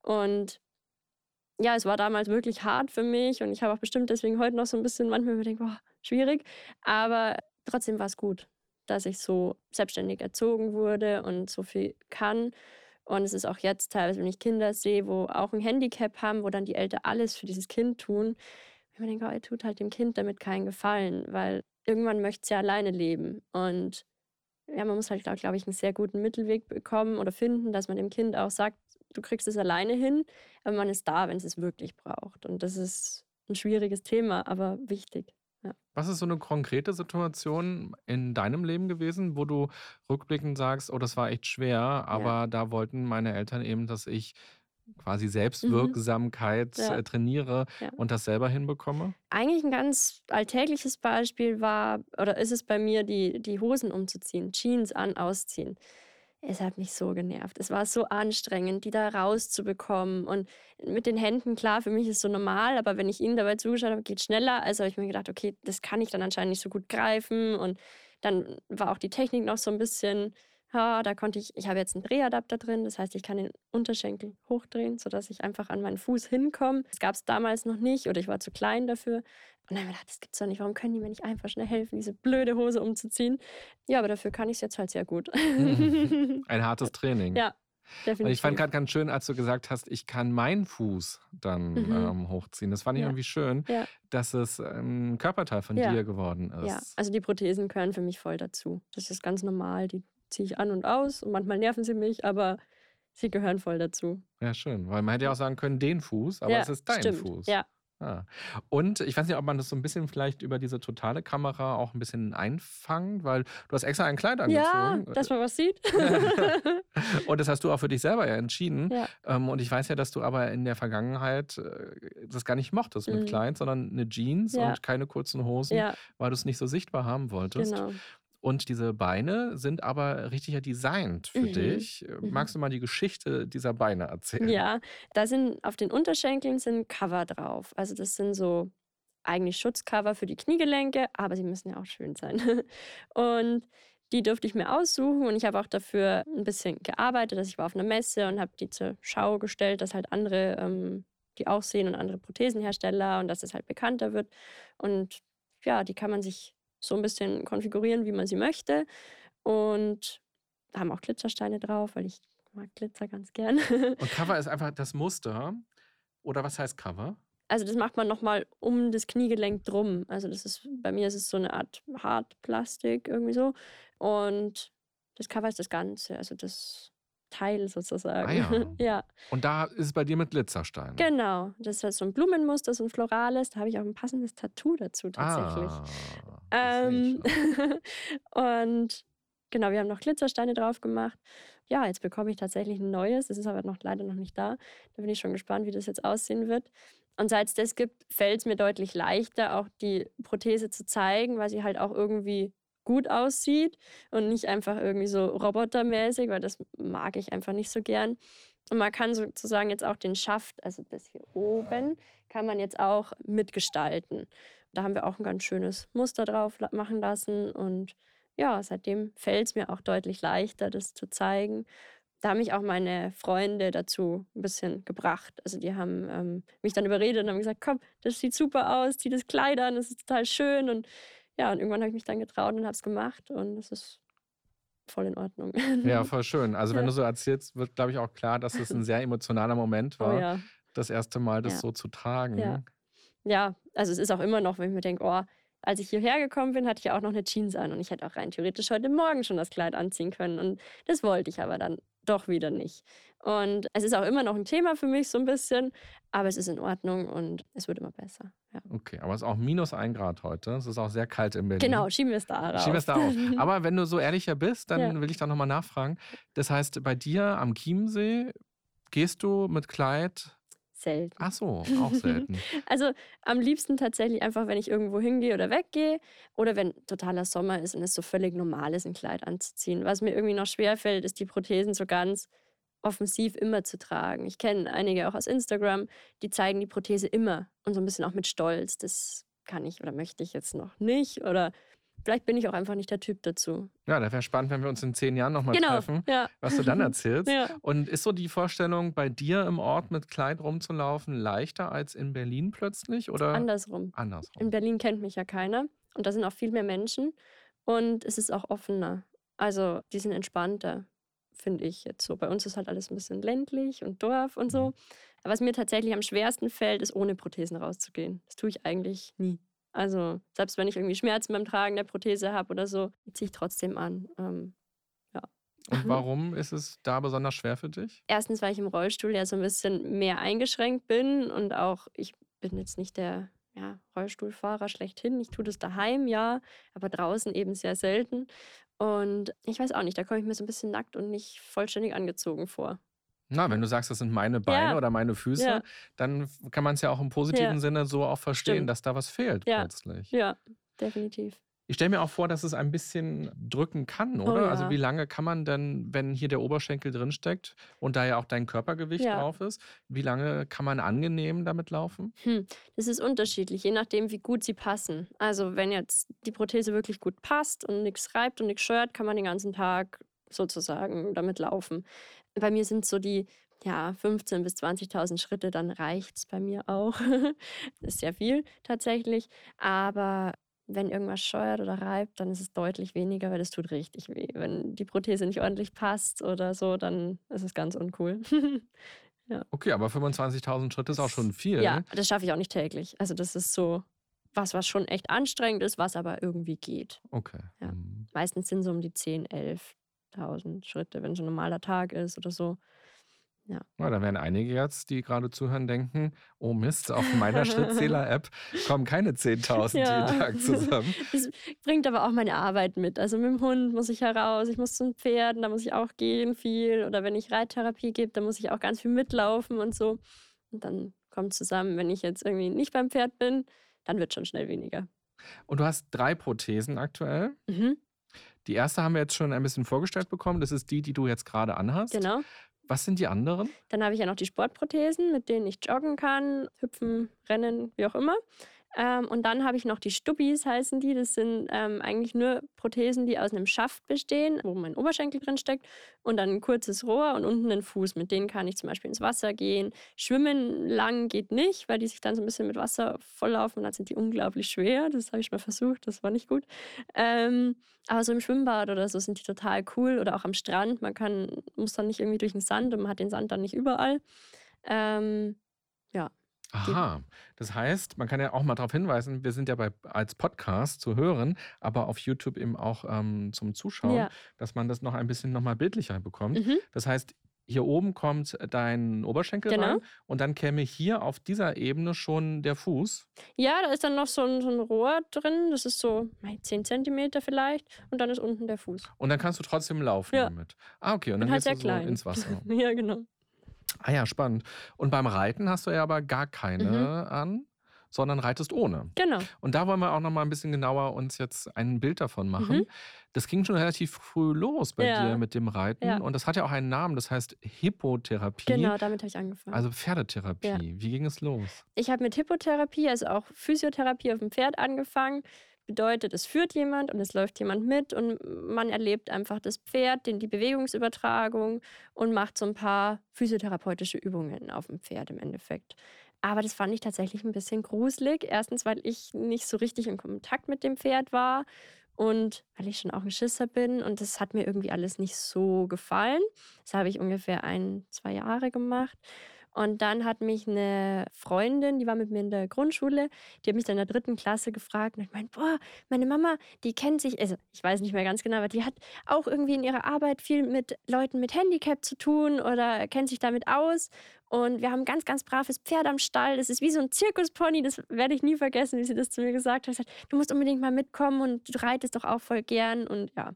[SPEAKER 1] Und ja, es war damals wirklich hart für mich und ich habe auch bestimmt deswegen heute noch so ein bisschen manchmal mir denke, boah, schwierig. Aber trotzdem war es gut, dass ich so selbstständig erzogen wurde und so viel kann. Und es ist auch jetzt teilweise, wenn ich Kinder sehe, wo auch ein Handicap haben, wo dann die Eltern alles für dieses Kind tun, ich mir denke, oh, tut halt dem Kind damit keinen Gefallen, weil irgendwann möchte es ja alleine leben. Und ja, man muss halt, glaube glaub ich, einen sehr guten Mittelweg bekommen oder finden, dass man dem Kind auch sagt, du kriegst es alleine hin, aber man ist da, wenn es es wirklich braucht. Und das ist ein schwieriges Thema, aber wichtig. Ja.
[SPEAKER 2] Was ist so eine konkrete Situation in deinem Leben gewesen, wo du rückblickend sagst, oh, das war echt schwer, aber da wollten meine Eltern eben, dass ich quasi Selbstwirksamkeit
[SPEAKER 1] Mhm. Ja.
[SPEAKER 2] äh, trainiere
[SPEAKER 1] Ja.
[SPEAKER 2] und das selber hinbekomme?
[SPEAKER 1] Eigentlich ein ganz alltägliches Beispiel war, oder ist es bei mir, die, die Hosen umzuziehen, Jeans an, ausziehen. Es hat mich so genervt. Es war so anstrengend, die da rauszubekommen. Und mit den Händen, klar, für mich ist es so normal, aber wenn ich ihnen dabei zugeschaut habe, geht schneller. Also habe ich mir gedacht, okay, das kann ich dann anscheinend nicht so gut greifen. Und dann war auch die Technik noch so ein bisschen, ja, da konnte ich, ich habe jetzt einen Drehadapter drin, das heißt, ich kann den Unterschenkel hochdrehen, sodass ich einfach an meinen Fuß hinkomme. Das gab es damals noch nicht oder ich war zu klein dafür. Und dann habe ich gedacht, das gibt's doch nicht. Warum können die mir nicht einfach schnell helfen, diese blöde Hose umzuziehen? Ja, aber dafür kann ich es jetzt halt sehr gut. [LAUGHS]
[SPEAKER 2] Ein hartes [LAUGHS] Training.
[SPEAKER 1] ja,
[SPEAKER 2] Und
[SPEAKER 1] definitiv.
[SPEAKER 2] ich fand gerade ganz schön, als du gesagt hast, ich kann meinen Fuß dann
[SPEAKER 1] Mhm.
[SPEAKER 2] ähm, hochziehen. Das fand ich
[SPEAKER 1] Ja.
[SPEAKER 2] irgendwie schön,
[SPEAKER 1] Ja.
[SPEAKER 2] dass es ein Körperteil von
[SPEAKER 1] Ja.
[SPEAKER 2] dir geworden ist.
[SPEAKER 1] Ja, also die Prothesen gehören für mich voll dazu. Das ist ganz normal. Die ziehe ich an und aus und manchmal nerven sie mich, aber sie gehören voll dazu.
[SPEAKER 2] Ja, schön. Weil man hätte ja auch sagen können, den Fuß, aber
[SPEAKER 1] ja,
[SPEAKER 2] es ist dein
[SPEAKER 1] stimmt.
[SPEAKER 2] Fuß.
[SPEAKER 1] Ja,
[SPEAKER 2] Ah. Und ich weiß nicht, ob man das so ein bisschen vielleicht über diese totale Kamera auch ein bisschen einfangt, weil du hast extra ein Kleid
[SPEAKER 1] ja
[SPEAKER 2] angezogen.
[SPEAKER 1] dass man was sieht. [LAUGHS]
[SPEAKER 2] und das hast du auch für dich selber ja entschieden.
[SPEAKER 1] ja.
[SPEAKER 2] Ähm, und ich weiß ja, dass du aber in der Vergangenheit äh, das gar nicht mochtest mit
[SPEAKER 1] Mhm.
[SPEAKER 2] Kleid, sondern eine Jeans
[SPEAKER 1] Ja.
[SPEAKER 2] und keine kurzen Hosen,
[SPEAKER 1] ja,
[SPEAKER 2] weil du es nicht so sichtbar haben wolltest.
[SPEAKER 1] genau.
[SPEAKER 2] Und diese Beine sind aber richtig ja designt für
[SPEAKER 1] Mhm.
[SPEAKER 2] dich. Äh,
[SPEAKER 1] Mhm.
[SPEAKER 2] Magst du mal die Geschichte dieser Beine erzählen?
[SPEAKER 1] Ja, da sind auf den Unterschenkeln sind Cover drauf. Also das sind so eigentlich Schutzcover für die Kniegelenke, aber sie müssen ja auch schön sein. [LAUGHS] Und die durfte ich mir aussuchen und ich habe auch dafür ein bisschen gearbeitet. Also ich war auf einer Messe und habe die zur Schau gestellt, dass halt andere ähm, die auch sehen und andere Prothesenhersteller und dass es halt bekannter wird. Und ja, die kann man sich so ein bisschen konfigurieren, wie man sie möchte. Und haben auch Glitzersteine drauf, weil ich mag Glitzer ganz gern. [LAUGHS]
[SPEAKER 2] Und Cover ist einfach das Muster. Oder was heißt Cover?
[SPEAKER 1] Also das macht man nochmal um das Kniegelenk drum. Also das ist, bei mir ist es so eine Art Hartplastik irgendwie so. Und das covert das Ganze, also das Teil sozusagen.
[SPEAKER 2] Ah ja. [LAUGHS]
[SPEAKER 1] ja.
[SPEAKER 2] Und da ist es bei dir mit Glitzersteinen.
[SPEAKER 1] Genau. Das ist halt so ein Blumenmuster, so ein florales. Da habe ich auch ein passendes Tattoo dazu tatsächlich.
[SPEAKER 2] Ah,
[SPEAKER 1] Ähm, [LAUGHS] und genau, wir haben noch Glitzersteine drauf gemacht. Ja, jetzt bekomme ich tatsächlich ein neues. Das ist aber noch leider noch nicht da. Da bin ich schon gespannt, wie das jetzt aussehen wird. Und seit es das gibt, fällt es mir deutlich leichter, auch die Prothese zu zeigen, weil sie halt auch irgendwie gut aussieht und nicht einfach irgendwie so robotermäßig, weil das mag ich einfach nicht so gern. Und man kann sozusagen jetzt auch den Schaft, also das hier oben, kann man jetzt auch mitgestalten. Da haben wir auch ein ganz schönes Muster drauf machen lassen. Und ja, seitdem fällt es mir auch deutlich leichter, das zu zeigen. Da haben mich auch meine Freunde dazu ein bisschen gebracht. Also die haben ähm, mich dann überredet und haben gesagt, komm, das sieht super aus, zieh das Kleid an, das ist total schön. Und ja, und irgendwann habe ich mich dann getraut und habe es gemacht. Und es ist voll in Ordnung.
[SPEAKER 2] Ja, [LAUGHS] voll schön. Also wenn du so erzählst, wird, glaube ich, auch klar, dass es ein [LAUGHS] sehr emotionaler Moment
[SPEAKER 1] oh
[SPEAKER 2] war,
[SPEAKER 1] ja.
[SPEAKER 2] das erste Mal das
[SPEAKER 1] Ja.
[SPEAKER 2] so zu tragen.
[SPEAKER 1] Ja. Ja, also es ist auch immer noch, wenn ich mir denke, oh, als ich hierher gekommen bin, hatte ich ja auch noch eine Jeans an und ich hätte auch rein theoretisch heute Morgen schon das Kleid anziehen können. Und das wollte ich aber dann doch wieder nicht. Und es ist auch immer noch ein Thema für mich so ein bisschen, aber es ist in Ordnung und es wird immer besser. Ja.
[SPEAKER 2] Okay, aber es ist auch minus ein Grad heute. Es ist auch sehr kalt in Berlin.
[SPEAKER 1] Genau, schieben wir es da raus.
[SPEAKER 2] Schieben wir es da auf. [LAUGHS] Aber wenn du so ehrlicher bist, dann
[SPEAKER 1] Ja.
[SPEAKER 2] will ich da nochmal nachfragen. Das heißt, bei dir am Chiemsee gehst du mit Kleid.
[SPEAKER 1] Selten.
[SPEAKER 2] Ach so, auch [LAUGHS] selten.
[SPEAKER 1] Also am liebsten tatsächlich einfach, wenn ich irgendwo hingehe oder weggehe oder wenn totaler Sommer ist und es so völlig normal ist, ein Kleid anzuziehen. Was mir irgendwie noch schwerfällt, ist die Prothesen so ganz offensiv immer zu tragen. Ich kenne einige auch aus Instagram, die zeigen die Prothese immer und so ein bisschen auch mit Stolz. Das kann ich oder möchte ich jetzt noch nicht oder vielleicht bin ich auch einfach nicht der Typ dazu.
[SPEAKER 2] Ja, da wäre spannend, wenn wir uns in zehn Jahren nochmal
[SPEAKER 1] genau.
[SPEAKER 2] treffen,
[SPEAKER 1] Ja.
[SPEAKER 2] was du dann [LAUGHS] erzählst.
[SPEAKER 1] Ja.
[SPEAKER 2] Und ist so die Vorstellung, bei dir im Ort mit Kleid rumzulaufen, leichter als in Berlin plötzlich? Oder
[SPEAKER 1] Andersrum.
[SPEAKER 2] andersrum?
[SPEAKER 1] In Berlin kennt mich ja keiner und da sind auch viel mehr Menschen und es ist auch offener. Also die sind entspannter, finde ich jetzt so. Bei uns ist halt alles ein bisschen ländlich und Dorf und so. Aber was mir tatsächlich am schwersten fällt, ist ohne Prothesen rauszugehen. Das tue ich eigentlich nie. Also selbst wenn ich irgendwie Schmerzen beim Tragen der Prothese habe oder so, ziehe ich trotzdem an. Ähm,
[SPEAKER 2] Und warum ist es da besonders schwer für dich?
[SPEAKER 1] erstens, weil ich im Rollstuhl ja so ein bisschen mehr eingeschränkt bin und auch ich bin jetzt nicht der ja, Rollstuhlfahrer schlechthin. Ich tue das daheim, ja, aber draußen eben sehr selten. Und ich weiß auch nicht, da komme ich mir so ein bisschen nackt und nicht vollständig angezogen vor.
[SPEAKER 2] Na, wenn du sagst, das sind meine Beine
[SPEAKER 1] Ja.
[SPEAKER 2] oder meine Füße,
[SPEAKER 1] Ja.
[SPEAKER 2] dann kann man es ja auch im positiven
[SPEAKER 1] Ja.
[SPEAKER 2] Sinne so auch verstehen,
[SPEAKER 1] Stimmt.
[SPEAKER 2] dass da was fehlt
[SPEAKER 1] Ja.
[SPEAKER 2] plötzlich.
[SPEAKER 1] Ja, definitiv.
[SPEAKER 2] Ich stelle mir auch vor, dass es ein bisschen drücken kann,
[SPEAKER 1] Oh
[SPEAKER 2] oder? Also
[SPEAKER 1] ja.
[SPEAKER 2] wie lange kann man denn, wenn hier der Oberschenkel drinsteckt und da ja auch dein Körpergewicht drauf ist, wie lange kann man angenehm damit laufen?
[SPEAKER 1] Hm, das ist unterschiedlich, je nachdem, wie gut sie passen. Also wenn jetzt die Prothese wirklich gut passt und nichts reibt und nichts stört, kann man den ganzen Tag sozusagen damit laufen. Bei mir sind so die ja, 15.000 bis 20.000 Schritte, dann reicht es bei mir auch. [LAUGHS] ist sehr viel tatsächlich. Aber wenn irgendwas scheuert oder reibt, dann ist es deutlich weniger, weil es tut richtig weh. Wenn die Prothese nicht ordentlich passt oder so, dann ist es ganz uncool. [LAUGHS]
[SPEAKER 2] Okay, aber 25.000 Schritte ist auch schon viel.
[SPEAKER 1] Ja, das schaffe ich auch nicht täglich. Also das ist so was, was schon echt anstrengend ist, was aber irgendwie geht.
[SPEAKER 2] Okay.
[SPEAKER 1] Ja.
[SPEAKER 2] Mhm.
[SPEAKER 1] Meistens sind so um die 10, 11.000 Schritte, wenn es ein normaler Tag ist oder so.
[SPEAKER 2] Ja, da werden einige jetzt, die gerade zuhören, denken, oh Mist, auf meiner [LAUGHS] Schrittzähler-App kommen keine 10.000
[SPEAKER 1] Ja.
[SPEAKER 2] jeden Tag zusammen. [LAUGHS]
[SPEAKER 1] Das bringt aber auch meine Arbeit mit. Also mit dem Hund muss ich heraus, ich muss zum Pferden, da muss ich auch gehen viel. Oder wenn ich Reittherapie gebe, dann muss ich auch ganz viel mitlaufen und so. Und dann kommt zusammen, wenn ich jetzt irgendwie nicht beim Pferd bin, dann wird schon schnell weniger.
[SPEAKER 2] Und du hast drei Prothesen aktuell.
[SPEAKER 1] Mhm,
[SPEAKER 2] Die erste haben wir jetzt schon ein bisschen vorgestellt bekommen. Das ist die, die du jetzt gerade anhast.
[SPEAKER 1] genau.
[SPEAKER 2] Was sind die anderen?
[SPEAKER 1] Dann habe ich ja noch die Sportprothesen, mit denen ich joggen kann, hüpfen, rennen, wie auch immer. Ähm, und dann habe ich noch die Stubbis, heißen die. Das sind ähm, eigentlich nur Prothesen, die aus einem Schaft bestehen, wo mein Oberschenkel drin steckt. Und dann ein kurzes Rohr und unten ein Fuß. Mit denen kann ich zum Beispiel ins Wasser gehen. Schwimmen lang geht nicht, weil die sich dann so ein bisschen mit Wasser volllaufen. Und dann sind die unglaublich schwer. Das habe ich mal versucht, das war nicht gut. Ähm, aber so im Schwimmbad oder so sind die total cool. Oder auch am Strand. Man kann, muss dann nicht irgendwie durch den Sand und man hat den Sand dann nicht überall. Ähm,
[SPEAKER 2] Aha, das heißt, man kann ja auch mal darauf hinweisen, wir sind ja bei, als Podcast zu hören, aber auf YouTube eben auch ähm, zum Zuschauen,
[SPEAKER 1] Ja.
[SPEAKER 2] dass man das noch ein bisschen nochmal bildlicher bekommt.
[SPEAKER 1] Mhm.
[SPEAKER 2] Das heißt, hier oben kommt dein Oberschenkel
[SPEAKER 1] Genau.
[SPEAKER 2] rein und dann käme hier auf dieser Ebene schon der Fuß.
[SPEAKER 1] Ja, da ist dann noch so ein, so ein Rohr drin. Das ist so mei, 10 Zentimeter vielleicht. Und dann ist unten der Fuß.
[SPEAKER 2] Und dann kannst du trotzdem laufen
[SPEAKER 1] Ja.
[SPEAKER 2] damit. Ah, okay. Und dann
[SPEAKER 1] halt
[SPEAKER 2] gehst du so
[SPEAKER 1] klein.
[SPEAKER 2] ins Wasser. [LAUGHS]
[SPEAKER 1] Ja, genau.
[SPEAKER 2] Ah ja, spannend. Und beim Reiten hast du ja aber gar keine
[SPEAKER 1] Mhm.
[SPEAKER 2] an, sondern reitest ohne.
[SPEAKER 1] Genau.
[SPEAKER 2] Und da wollen wir auch noch mal ein bisschen genauer uns jetzt ein Bild davon machen.
[SPEAKER 1] Mhm.
[SPEAKER 2] Das ging schon relativ früh los bei
[SPEAKER 1] Ja.
[SPEAKER 2] dir mit dem Reiten.
[SPEAKER 1] Ja.
[SPEAKER 2] Und das hat ja auch einen Namen, das heißt Hippotherapie.
[SPEAKER 1] Genau, damit habe ich angefangen.
[SPEAKER 2] Also Pferdetherapie.
[SPEAKER 1] Ja.
[SPEAKER 2] Wie ging es los?
[SPEAKER 1] Ich habe mit Hippotherapie, also auch Physiotherapie auf dem Pferd angefangen. Bedeutet, es führt jemand und es läuft jemand mit und man erlebt einfach das Pferd, die Bewegungsübertragung und macht so ein paar physiotherapeutische Übungen auf dem Pferd im Endeffekt. Aber das fand ich tatsächlich ein bisschen gruselig. Erstens, weil ich nicht so richtig in Kontakt mit dem Pferd war und weil ich schon auch ein Schisser bin und das hat mir irgendwie alles nicht so gefallen. Das habe ich ungefähr ein, zwei Jahre gemacht. Und dann hat mich eine Freundin, die war mit mir in der Grundschule, die hat mich dann in der dritten Klasse gefragt und ich meinte, boah, meine Mama, die kennt sich, also ich weiß nicht mehr ganz genau, aber die hat auch irgendwie in ihrer Arbeit viel mit Leuten mit Handicap zu tun oder kennt sich damit aus. Und wir haben ein ganz, ganz braves Pferd am Stall. Das ist wie so ein Zirkuspony, das werde ich nie vergessen, wie sie das zu mir gesagt hat. Du musst unbedingt mal mitkommen und du reitest doch auch voll gern. Und ja,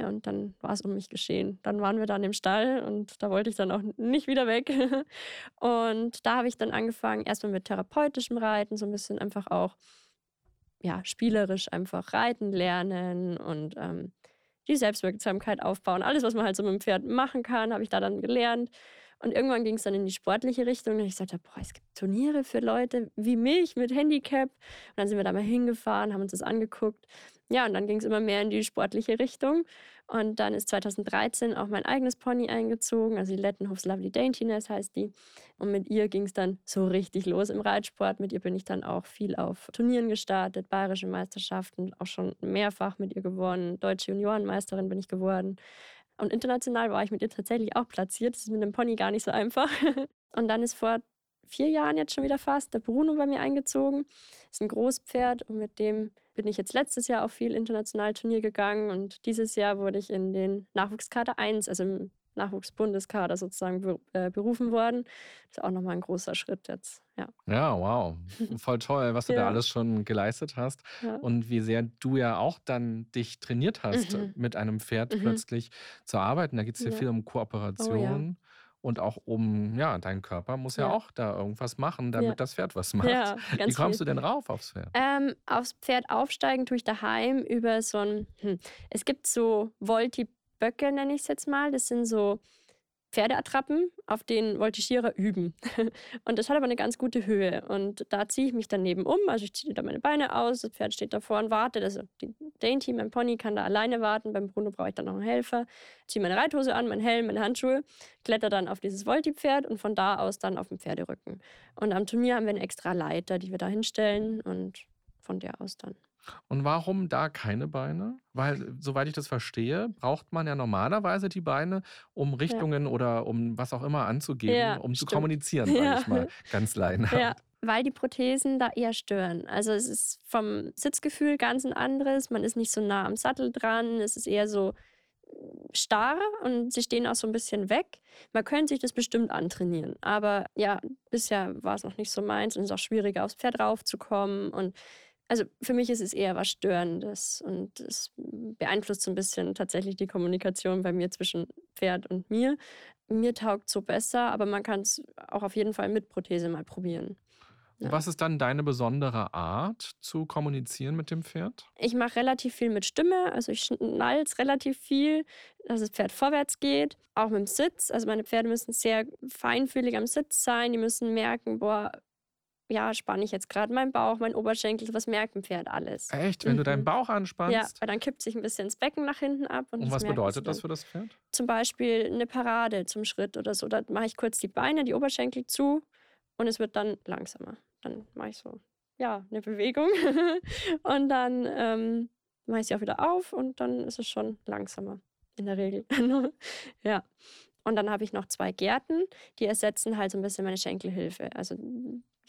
[SPEAKER 1] ja, und dann war es um mich geschehen. Dann waren wir dann im Stall und da wollte ich dann auch nicht wieder weg. [LAUGHS] Und da habe ich dann angefangen, erstmal mit therapeutischem Reiten, so ein bisschen einfach auch, ja, spielerisch einfach reiten lernen und ähm, die Selbstwirksamkeit aufbauen. Alles, was man halt so mit dem Pferd machen kann, habe ich da dann gelernt. Und irgendwann ging es dann in die sportliche Richtung. Und ich sagte, boah, es gibt Turniere für Leute wie mich mit Handicap. Und dann sind wir da mal hingefahren, haben uns das angeguckt. Ja, und dann ging es immer mehr in die sportliche Richtung. Und dann ist 2013 auch mein eigenes Pony eingezogen, also die Lettenhofs Lovely Daintiness heißt die. Und mit ihr ging es dann so richtig los im Reitsport. Mit ihr bin ich dann auch viel auf Turnieren gestartet, bayerische Meisterschaften, auch schon mehrfach mit ihr gewonnen. Deutsche Juniorenmeisterin bin ich geworden. Und international war ich mit ihr tatsächlich auch platziert. Das ist mit einem Pony gar nicht so einfach. [LAUGHS] Und dann ist vor vier Jahren jetzt schon wieder fast der Bruno bei mir eingezogen. Ist ein Großpferd und mit dem bin ich jetzt letztes Jahr auf viel international Turnier gegangen und dieses Jahr wurde ich in den Nachwuchskader 1, also im Nachwuchsbundeskader sozusagen äh, berufen worden. Das ist auch nochmal ein großer Schritt jetzt. Ja.
[SPEAKER 2] Ja, wow. Voll toll, was du da
[SPEAKER 1] Ja.
[SPEAKER 2] alles schon geleistet hast
[SPEAKER 1] Ja.
[SPEAKER 2] und wie sehr du ja auch dann dich trainiert hast,
[SPEAKER 1] Mhm.
[SPEAKER 2] mit einem Pferd
[SPEAKER 1] Mhm.
[SPEAKER 2] plötzlich zu arbeiten. Da geht es hier
[SPEAKER 1] Ja.
[SPEAKER 2] viel um Kooperation. Und auch um, ja, dein Körper muss ja,
[SPEAKER 1] Ja.
[SPEAKER 2] auch da irgendwas machen, damit
[SPEAKER 1] Ja.
[SPEAKER 2] das Pferd was [LAUGHS] macht.
[SPEAKER 1] ja,
[SPEAKER 2] Wie kommst
[SPEAKER 1] viel.
[SPEAKER 2] du denn rauf aufs Pferd?
[SPEAKER 1] Ähm, aufs Pferd aufsteigen tue ich daheim über so ein, hm, es gibt so Volti-Böcke, nenne ich es jetzt mal. Das sind so Pferdeattrappen, auf denen Voltigierer üben. [LAUGHS] Und das hat aber eine ganz gute Höhe. Und da ziehe ich mich dann neben um. Also ich ziehe da meine Beine aus, das Pferd steht davor und wartet. Also die Dainty, mein Pony, kann da alleine warten. Beim Bruno brauche ich dann noch einen Helfer. Ziehe meine Reithose an, meinen Helm, meine Handschuhe, kletter dann auf dieses Volti-Pferd und von da aus dann auf dem Pferderücken. Und am Turnier haben wir eine extra Leiter, die wir da hinstellen und von der aus dann.
[SPEAKER 2] Und warum da keine Beine? Weil, soweit ich das verstehe, braucht man ja normalerweise die Beine, um Richtungen oder um was auch immer anzugeben,
[SPEAKER 1] Ja,
[SPEAKER 2] um zu
[SPEAKER 1] stimmt.
[SPEAKER 2] kommunizieren, [LAUGHS] sage
[SPEAKER 1] Ja.
[SPEAKER 2] ich mal, ganz laienhaft.
[SPEAKER 1] Ja, weil die Prothesen da eher stören. Also es ist vom Sitzgefühl ganz ein anderes. Man ist nicht so nah am Sattel dran. Es ist eher so starr und sie stehen auch so ein bisschen weg. Man könnte sich das bestimmt antrainieren. Aber ja, bisher war es noch nicht so meins und es ist auch schwieriger, aufs Pferd raufzukommen. Und also für mich ist es eher was Störendes und es beeinflusst so ein bisschen tatsächlich die Kommunikation bei mir zwischen Pferd und mir. Mir taugt so besser, aber man kann es auch auf jeden Fall mit Prothese mal probieren. Ja.
[SPEAKER 2] Was ist dann deine besondere Art zu kommunizieren mit dem Pferd?
[SPEAKER 1] Ich mache relativ viel mit Stimme, also ich schnalz relativ viel, dass das Pferd vorwärts geht. Auch mit dem Sitz. Also meine Pferde müssen sehr feinfühlig am Sitz sein. Die müssen merken, boah, ja, spanne ich jetzt gerade meinen Bauch, meinen Oberschenkel, was merkt ein Pferd alles?
[SPEAKER 2] Echt? Wenn du deinen
[SPEAKER 1] Mhm.
[SPEAKER 2] Bauch
[SPEAKER 1] Ja,
[SPEAKER 2] anspannst?
[SPEAKER 1] weil dann kippt sich ein bisschen das Becken nach hinten ab. Und,
[SPEAKER 2] Und was bedeutet das für das Pferd?
[SPEAKER 1] Zum Beispiel eine Parade zum Schritt oder so. Da mache ich kurz die Beine, die Oberschenkel zu und es wird dann langsamer. Dann mache ich so, ja, eine Bewegung [LAUGHS] und dann ähm, mache ich sie auch wieder auf und dann ist es schon langsamer in der Regel. [LAUGHS] ja. Und dann habe ich noch zwei Gärten, die ersetzen halt so ein bisschen meine Schenkelhilfe. Also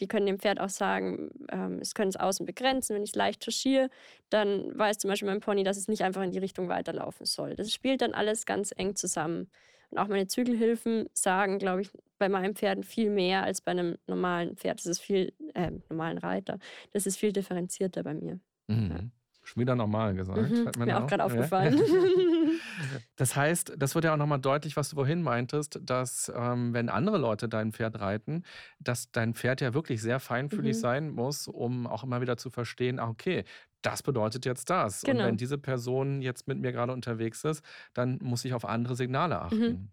[SPEAKER 1] die können dem Pferd auch sagen, ähm, es können es außen begrenzen. Wenn ich es leicht touchiere, dann weiß zum Beispiel mein Pony, dass es nicht einfach in die Richtung weiterlaufen soll. Das spielt dann alles ganz eng zusammen. Und auch meine Zügelhilfen sagen, glaube ich, bei meinen Pferden viel mehr als bei einem normalen Pferd. Das ist viel, äh, normalen Reiter. Das ist viel differenzierter bei mir.
[SPEAKER 2] Mhm. Ja. Schon wieder normal gesagt.
[SPEAKER 1] Mhm, mir auch gerade aufgefallen. [LAUGHS] [LAUGHS] [LAUGHS]
[SPEAKER 2] das heißt, das wird ja auch nochmal deutlich, was du vorhin meintest, dass ähm, wenn andere Leute dein Pferd reiten, dass dein Pferd ja wirklich sehr feinfühlig mhm. sein muss, um auch immer wieder zu verstehen, ah, okay, das bedeutet jetzt das. Genau. Und wenn diese Person jetzt mit mir gerade unterwegs ist, dann muss ich auf andere Signale mhm. achten. Mhm.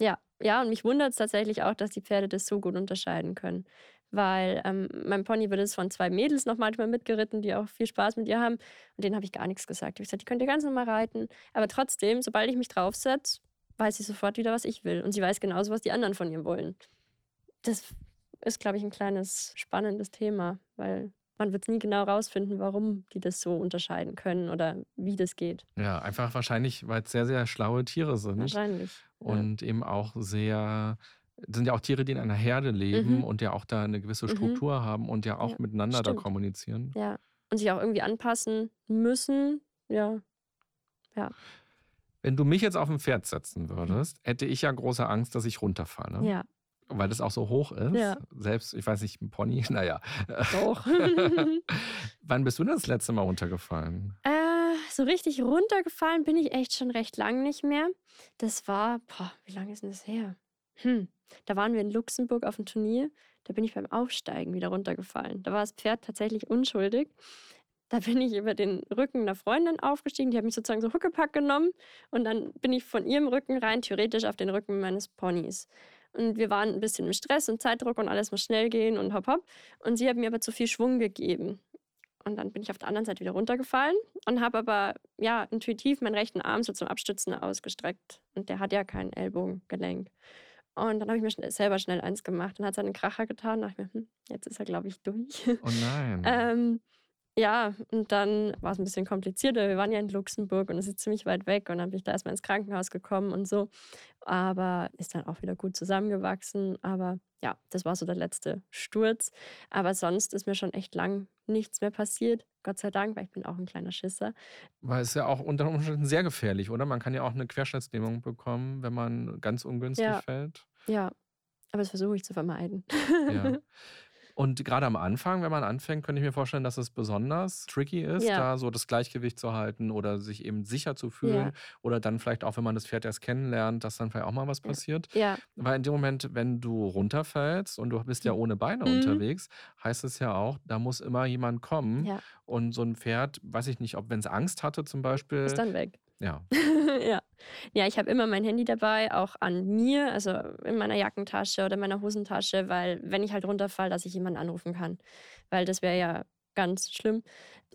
[SPEAKER 1] Ja, ja, und mich wundert es tatsächlich auch, dass die Pferde das so gut unterscheiden können weil ähm, mein Pony wird es von zwei Mädels noch manchmal mitgeritten, die auch viel Spaß mit ihr haben. Und denen habe ich gar nichts gesagt. Ich habe gesagt, die könnt ihr ganz normal reiten. Aber trotzdem, sobald ich mich draufsetze, weiß sie sofort wieder, was ich will. Und sie weiß genauso, was die anderen von ihr wollen. Das ist, glaube ich, ein kleines spannendes Thema, weil man wird nie genau rausfinden, warum die das so unterscheiden können oder wie das geht.
[SPEAKER 2] Ja, einfach wahrscheinlich, weil es sehr, sehr schlaue Tiere sind.
[SPEAKER 1] Wahrscheinlich.
[SPEAKER 2] Und ja. eben auch sehr das sind ja auch Tiere, die in einer Herde leben mhm. und ja auch da eine gewisse mhm. Struktur mhm. haben und ja auch ja, miteinander stimmt. da kommunizieren.
[SPEAKER 1] Ja. Und sich auch irgendwie anpassen müssen. Ja. Ja.
[SPEAKER 2] Wenn du mich jetzt auf ein Pferd setzen würdest, hätte ich ja große Angst, dass ich runterfalle.
[SPEAKER 1] Ja.
[SPEAKER 2] Weil das auch so hoch ist.
[SPEAKER 1] Ja.
[SPEAKER 2] Selbst, ich weiß nicht, ein Pony, [LAUGHS] naja.
[SPEAKER 1] Doch. [LAUGHS]
[SPEAKER 2] Wann bist du denn das letzte Mal runtergefallen?
[SPEAKER 1] Äh, so richtig runtergefallen bin ich echt schon recht lang nicht mehr. Das war, boah, wie lange ist denn das her? Hm, da waren wir in Luxemburg auf dem Turnier. Da bin ich beim Aufsteigen wieder runtergefallen. Da war das Pferd tatsächlich unschuldig. Da bin ich über den Rücken einer Freundin aufgestiegen. Die hat mich sozusagen so Huckepack genommen. Und dann bin ich von ihrem Rücken rein theoretisch auf den Rücken meines Ponys. Und wir waren ein bisschen im Stress und Zeitdruck und alles muss schnell gehen und hopp hopp. Und sie hat mir aber zu viel Schwung gegeben. Und dann bin ich auf der anderen Seite wieder runtergefallen und habe aber ja intuitiv meinen rechten Arm so zum Abstützen ausgestreckt. Und der hat ja kein Ellbogengelenk. Und dann habe ich mir schnell, selber schnell eins gemacht und hat seinen Kracher getan. Da dachte ich mir, hm, jetzt ist er, glaube ich, durch.
[SPEAKER 2] Oh nein. [LAUGHS]
[SPEAKER 1] ähm, ja, und dann war es ein bisschen komplizierter. Wir waren ja in Luxemburg und es ist ziemlich weit weg. Und dann bin ich da erstmal ins Krankenhaus gekommen und so. Aber ist dann auch wieder gut zusammengewachsen. Aber ja, das war so der letzte Sturz. Aber sonst ist mir schon echt lang nichts mehr passiert. Gott sei Dank, weil ich bin auch ein kleiner Schisser.
[SPEAKER 2] Weil es ja auch unter Umständen sehr gefährlich, oder? Man kann ja auch eine Querschnittslähmung bekommen, wenn man ganz ungünstig
[SPEAKER 1] ja.
[SPEAKER 2] fällt.
[SPEAKER 1] Ja, aber das versuche ich zu vermeiden.
[SPEAKER 2] Ja. [LAUGHS] Und gerade am Anfang, wenn man anfängt, könnte ich mir vorstellen, dass es besonders tricky ist, ja. da so das Gleichgewicht zu halten oder sich eben sicher zu fühlen. Ja. Oder dann vielleicht auch, wenn man das Pferd erst kennenlernt, dass dann vielleicht auch mal was passiert.
[SPEAKER 1] Ja.
[SPEAKER 2] Weil in dem Moment, wenn du runterfällst und du bist ja mhm. ohne Beine mhm. unterwegs, heißt es ja auch, da muss immer jemand kommen. Und so ein Pferd, weiß ich nicht, ob wenn es Angst hatte zum Beispiel.
[SPEAKER 1] Ist dann weg.
[SPEAKER 2] Ja. [LAUGHS]
[SPEAKER 1] ja. Ja, ich habe immer mein Handy dabei, auch an mir, also in meiner Jackentasche oder meiner Hosentasche, weil wenn ich halt runterfalle, dass ich jemanden anrufen kann. Weil das wäre ja ganz schlimm.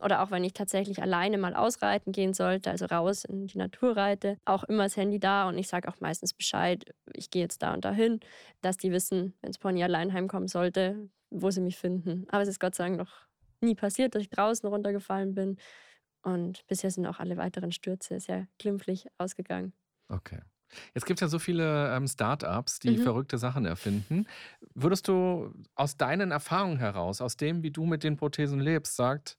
[SPEAKER 1] Oder auch wenn ich tatsächlich alleine mal ausreiten gehen sollte, also raus in die Natur reite, auch immer das Handy da und ich sage auch meistens Bescheid, ich gehe jetzt da und dahin, dass die wissen, wenn das Pony allein heimkommen sollte, wo sie mich finden. Aber es ist Gott sei Dank noch nie passiert, dass ich draußen runtergefallen bin. Und bisher sind auch alle weiteren Stürze sehr glimpflich ausgegangen.
[SPEAKER 2] Okay. Jetzt gibt es ja so viele ähm, Startups, die mhm. verrückte Sachen erfinden. Würdest du aus deinen Erfahrungen heraus, aus dem, wie du mit den Prothesen lebst, sagt,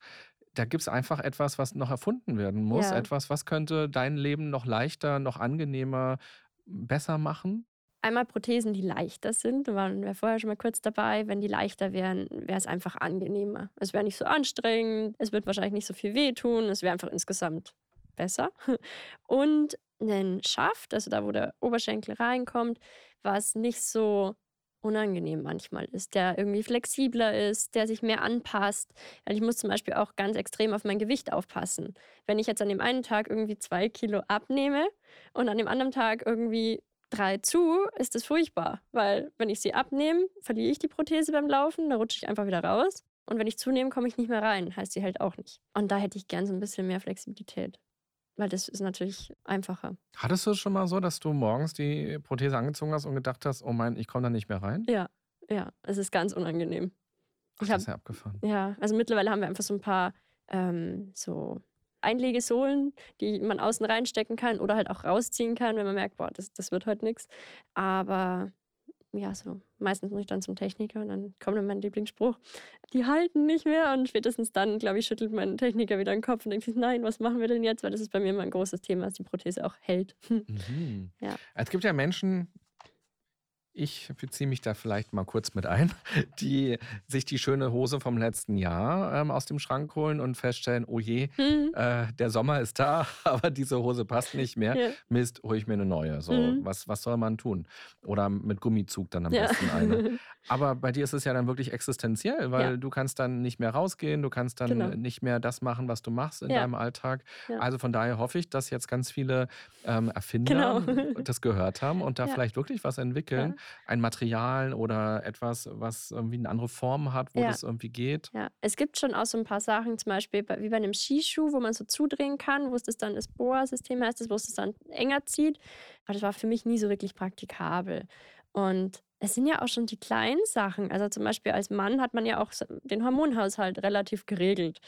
[SPEAKER 2] da gibt es einfach etwas, was noch erfunden werden muss,
[SPEAKER 1] ja.
[SPEAKER 2] etwas, was könnte dein Leben noch leichter, noch angenehmer, besser machen?
[SPEAKER 1] Einmal Prothesen, die leichter sind. Da waren wir vorher schon mal kurz dabei. Wenn die leichter wären, wäre es einfach angenehmer. Es wäre nicht so anstrengend. Es wird wahrscheinlich nicht so viel wehtun. Es wäre einfach insgesamt besser. [LAUGHS] Und einen Schaft, also da, wo der Oberschenkel reinkommt, was nicht so unangenehm manchmal ist, der irgendwie flexibler ist, der sich mehr anpasst. Ich muss zum Beispiel auch ganz extrem auf mein Gewicht aufpassen. Wenn ich jetzt an dem einen Tag irgendwie zwei Kilo abnehme und an dem anderen Tag irgendwie drei zu, ist das furchtbar, weil wenn ich sie abnehme, verliere ich die Prothese beim Laufen, da rutsche ich einfach wieder raus. Und wenn ich zunehme, komme ich nicht mehr rein, heißt sie hält auch nicht. Und da hätte ich gern so ein bisschen mehr Flexibilität, weil das ist natürlich einfacher.
[SPEAKER 2] Hattest du es schon mal so, dass du morgens die Prothese angezogen hast und gedacht hast, oh mein, ich komme da nicht mehr rein?
[SPEAKER 1] Ja, ja, es ist ganz unangenehm.
[SPEAKER 2] Ach, ich hab, das ist ja abgefahren.
[SPEAKER 1] Ja, also mittlerweile haben wir einfach so ein paar ähm, so Einlegesohlen, die man außen reinstecken kann oder halt auch rausziehen kann, wenn man merkt, boah, das, das wird heute nichts. Aber ja, so meistens muss ich dann zum Techniker und dann kommt dann mein Lieblingsspruch. Die halten nicht mehr und spätestens dann, glaube ich, schüttelt mein Techniker wieder den Kopf und denkt sich, nein, was machen wir denn jetzt? Weil das ist bei mir immer ein großes Thema, dass die Prothese auch hält. [LAUGHS]
[SPEAKER 2] Mhm.
[SPEAKER 1] Ja.
[SPEAKER 2] Es gibt ja Menschen, ich beziehe mich da vielleicht mal kurz mit ein, [LAUGHS] die sich die schöne Hose vom letzten Jahr ähm, aus dem Schrank holen und feststellen, oh je, [LAUGHS]
[SPEAKER 1] Mhm.
[SPEAKER 2] äh, der Sommer ist da, [LAUGHS] aber diese Hose passt nicht mehr.
[SPEAKER 1] Ja.
[SPEAKER 2] Mist, hole ich mir eine neue. So,
[SPEAKER 1] Mhm.
[SPEAKER 2] was, was soll man tun? Oder mit Gummizug dann am
[SPEAKER 1] Ja.
[SPEAKER 2] besten eine. Aber bei dir ist es ja dann wirklich existenziell, weil
[SPEAKER 1] Ja.
[SPEAKER 2] du kannst dann nicht mehr rausgehen, du kannst dann
[SPEAKER 1] Genau.
[SPEAKER 2] nicht mehr das machen, was du machst in deinem Alltag. Also von daher hoffe ich, dass jetzt ganz viele ähm, Erfinder
[SPEAKER 1] Genau.
[SPEAKER 2] das gehört haben und da vielleicht wirklich was entwickeln. Ein Material oder etwas, was irgendwie eine andere Form hat, wo
[SPEAKER 1] Ja.
[SPEAKER 2] das irgendwie geht.
[SPEAKER 1] Ja, es gibt schon auch so ein paar Sachen, zum Beispiel bei, wie bei einem Skischuh, wo man so zudrehen kann, wo es das dann das Boa-System heißt, wo es das dann enger zieht. Aber das war für mich nie so wirklich praktikabel. Und es sind ja auch schon die kleinen Sachen. Also zum Beispiel als Mann hat man ja auch den Hormonhaushalt relativ geregelt.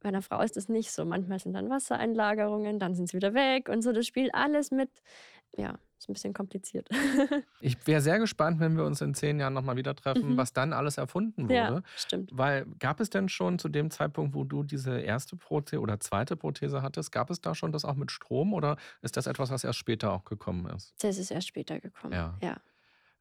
[SPEAKER 1] Bei einer Frau ist das nicht so. Manchmal sind dann Wassereinlagerungen, dann sind sie wieder weg und so. Das spielt alles mit. Ja, ist ein bisschen kompliziert. [LAUGHS]
[SPEAKER 2] Ich wäre sehr gespannt, wenn wir uns in zehn Jahren nochmal wieder treffen,
[SPEAKER 1] Mhm.
[SPEAKER 2] was dann alles erfunden wurde.
[SPEAKER 1] ja, stimmt.
[SPEAKER 2] Weil gab es denn schon zu dem Zeitpunkt, wo du diese erste Prothese oder zweite Prothese hattest, gab es da schon das auch mit Strom oder ist das etwas, was erst später auch gekommen ist?
[SPEAKER 1] Das ist erst später gekommen.
[SPEAKER 2] Ja.
[SPEAKER 1] ja.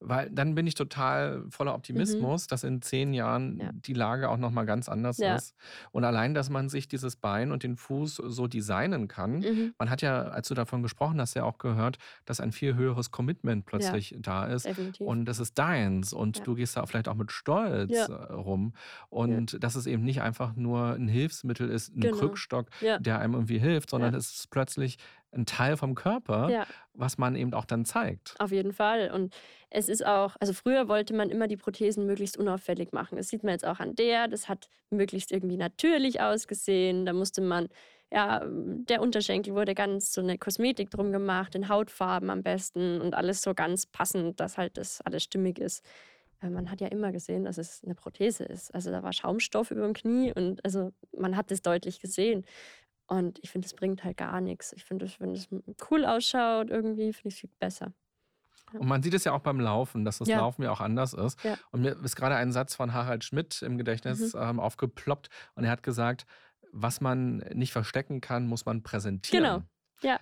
[SPEAKER 2] Weil dann bin ich total voller Optimismus, dass in zehn Jahren
[SPEAKER 1] Mhm. Ja.
[SPEAKER 2] die Lage auch nochmal ganz anders
[SPEAKER 1] Ja.
[SPEAKER 2] ist. Und allein, dass man sich dieses Bein und den Fuß so designen kann.
[SPEAKER 1] Mhm.
[SPEAKER 2] Man hat ja, als du davon gesprochen hast, ja auch gehört, dass ein viel höheres Commitment plötzlich da ist.
[SPEAKER 1] Definitiv.
[SPEAKER 2] Und das ist deins und
[SPEAKER 1] Ja.
[SPEAKER 2] du gehst da vielleicht auch mit Stolz
[SPEAKER 1] Ja.
[SPEAKER 2] äh, rum. Und dass es eben nicht einfach nur ein Hilfsmittel ist, ein
[SPEAKER 1] Genau.
[SPEAKER 2] Krückstock,
[SPEAKER 1] Ja.
[SPEAKER 2] der einem irgendwie hilft, sondern
[SPEAKER 1] Ja.
[SPEAKER 2] es ist plötzlich ein Teil vom Körper,
[SPEAKER 1] Ja.
[SPEAKER 2] was man eben auch dann zeigt.
[SPEAKER 1] Auf jeden Fall. Und es ist auch, also früher wollte man immer die Prothesen möglichst unauffällig machen. Das sieht man jetzt auch an der. Das hat möglichst irgendwie natürlich ausgesehen. Da musste man, ja, der Unterschenkel wurde ganz so eine Kosmetik drum gemacht, in Hautfarben am besten und alles so ganz passend, dass halt das alles stimmig ist. Man hat ja immer gesehen, dass es eine Prothese ist. Also da war Schaumstoff über dem Knie und also man hat es deutlich gesehen. Und ich finde, es bringt halt gar nichts. Ich finde, wenn es cool ausschaut, irgendwie finde ich es viel besser.
[SPEAKER 2] Und man sieht es ja auch beim Laufen, dass das
[SPEAKER 1] Ja.
[SPEAKER 2] Laufen ja auch anders ist.
[SPEAKER 1] Ja.
[SPEAKER 2] Und mir ist gerade ein Satz von Harald Schmidt im Gedächtnis
[SPEAKER 1] Mhm.
[SPEAKER 2] ähm, aufgeploppt und er hat gesagt, was man nicht verstecken kann, muss man präsentieren.
[SPEAKER 1] Genau. Ja.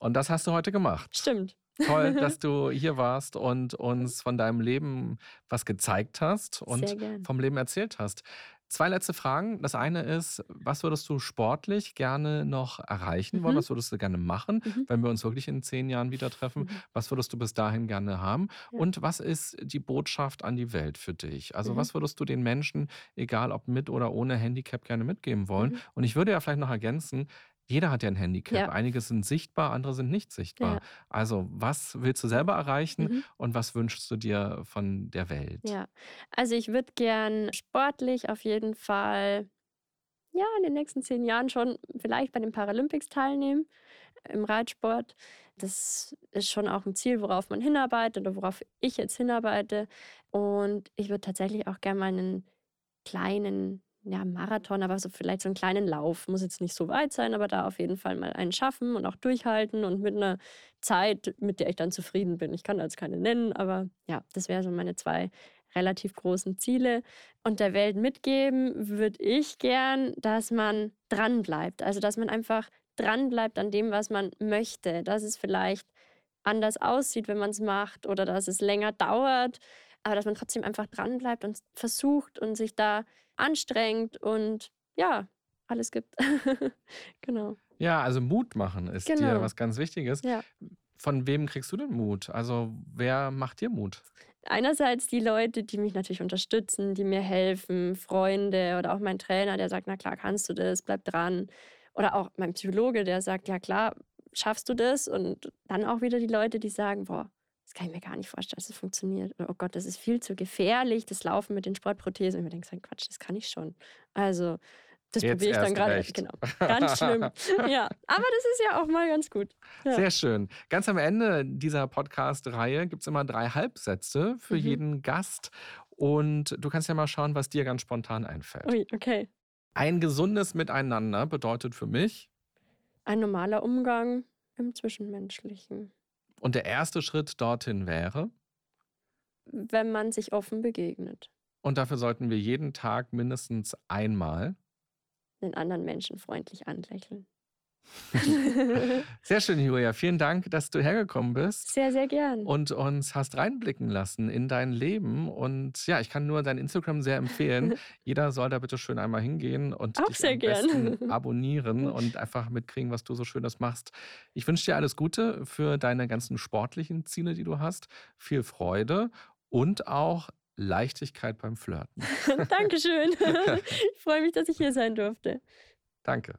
[SPEAKER 2] Und das hast du heute gemacht.
[SPEAKER 1] Stimmt.
[SPEAKER 2] Toll, dass [LAUGHS] du hier warst und uns von deinem Leben was gezeigt hast und vom Leben erzählt hast. Zwei letzte Fragen. Das eine ist, was würdest du sportlich gerne noch erreichen wollen?
[SPEAKER 1] Mhm.
[SPEAKER 2] Was würdest du gerne machen,
[SPEAKER 1] Mhm.
[SPEAKER 2] wenn wir uns wirklich in zehn Jahren wieder treffen?
[SPEAKER 1] Mhm.
[SPEAKER 2] Was würdest du bis dahin gerne haben?
[SPEAKER 1] Ja.
[SPEAKER 2] Und was ist die Botschaft an die Welt für dich? Also
[SPEAKER 1] Mhm.
[SPEAKER 2] was würdest du den Menschen, egal ob mit oder ohne Handicap, gerne mitgeben wollen?
[SPEAKER 1] Mhm.
[SPEAKER 2] Und ich würde ja vielleicht noch ergänzen, jeder hat ja ein Handicap.
[SPEAKER 1] Ja.
[SPEAKER 2] Einige sind sichtbar, andere sind nicht sichtbar.
[SPEAKER 1] Ja.
[SPEAKER 2] Also was willst du selber erreichen
[SPEAKER 1] Mhm.
[SPEAKER 2] und was wünschst du dir von der Welt?
[SPEAKER 1] Ja, also ich würde gern sportlich auf jeden Fall, ja, in den nächsten zehn Jahren schon vielleicht bei den Paralympics teilnehmen im Reitsport. Das ist schon auch ein Ziel, worauf man hinarbeitet oder worauf ich jetzt hinarbeite. Und ich würde tatsächlich auch gerne mal einen kleinen ja, Marathon, aber so vielleicht so einen kleinen Lauf. Muss jetzt nicht so weit sein, aber da auf jeden Fall mal einen schaffen und auch durchhalten und mit einer Zeit, mit der ich dann zufrieden bin. Ich kann da jetzt keine nennen, aber ja, das wären so meine zwei relativ großen Ziele. Und der Welt mitgeben würde ich gern, dass man dran bleibt. Also, dass man einfach dran bleibt an dem, was man möchte. Dass es vielleicht anders aussieht, wenn man es macht oder dass es länger dauert, aber dass man trotzdem einfach dran bleibt und versucht und sich da anstrengt und ja, alles gibt. [LAUGHS] genau.
[SPEAKER 2] Ja, also Mut machen ist dir
[SPEAKER 1] Genau.
[SPEAKER 2] was ganz Wichtiges.
[SPEAKER 1] Ja.
[SPEAKER 2] Von wem kriegst du denn Mut? Also wer macht dir Mut?
[SPEAKER 1] Einerseits die Leute, die mich natürlich unterstützen, die mir helfen, Freunde oder auch mein Trainer, der sagt, na klar, kannst du das, bleib dran. Oder auch mein Psychologe, der sagt, ja klar, schaffst du das. Und dann auch wieder die Leute, die sagen, boah, kann ich mir gar nicht vorstellen, dass es funktioniert. Oder, oh Gott, das ist viel zu gefährlich, das Laufen mit den Sportprothesen. Und ich mir denke, Quatsch, das kann ich schon. Also, das probiere ich dann gerade. Genau. Ganz schlimm. [LAUGHS] ja, aber das ist ja auch mal ganz gut. Ja.
[SPEAKER 2] Sehr schön. Ganz am Ende dieser Podcast-Reihe gibt es immer drei Halbsätze für
[SPEAKER 1] Mhm.
[SPEAKER 2] jeden Gast. Und du kannst ja mal schauen, was dir ganz spontan einfällt.
[SPEAKER 1] Ui, okay.
[SPEAKER 2] Ein gesundes Miteinander bedeutet für mich,
[SPEAKER 1] Ein normaler Umgang im Zwischenmenschlichen.
[SPEAKER 2] Und der erste Schritt dorthin wäre,
[SPEAKER 1] wenn man sich offen begegnet.
[SPEAKER 2] Und dafür sollten wir jeden Tag mindestens einmal
[SPEAKER 1] den anderen Menschen freundlich anlächeln. [LAUGHS]
[SPEAKER 2] sehr schön, Julia. Vielen Dank, dass du hergekommen bist.
[SPEAKER 1] Sehr, sehr gern.
[SPEAKER 2] Und uns hast reinblicken lassen in dein Leben. Und ja, ich kann nur dein Instagram sehr empfehlen. [LAUGHS] Jeder soll da bitte schön einmal hingehen und
[SPEAKER 1] Auch
[SPEAKER 2] dich
[SPEAKER 1] sehr
[SPEAKER 2] am
[SPEAKER 1] gern.
[SPEAKER 2] besten [LAUGHS] abonnieren und einfach mitkriegen, was du so Schönes machst. Ich wünsche dir alles Gute für deine ganzen sportlichen Ziele, die du hast. Viel Freude und auch Leichtigkeit beim Flirten.
[SPEAKER 1] Dankeschön. Ich freue mich, dass ich hier sein durfte.
[SPEAKER 2] Danke.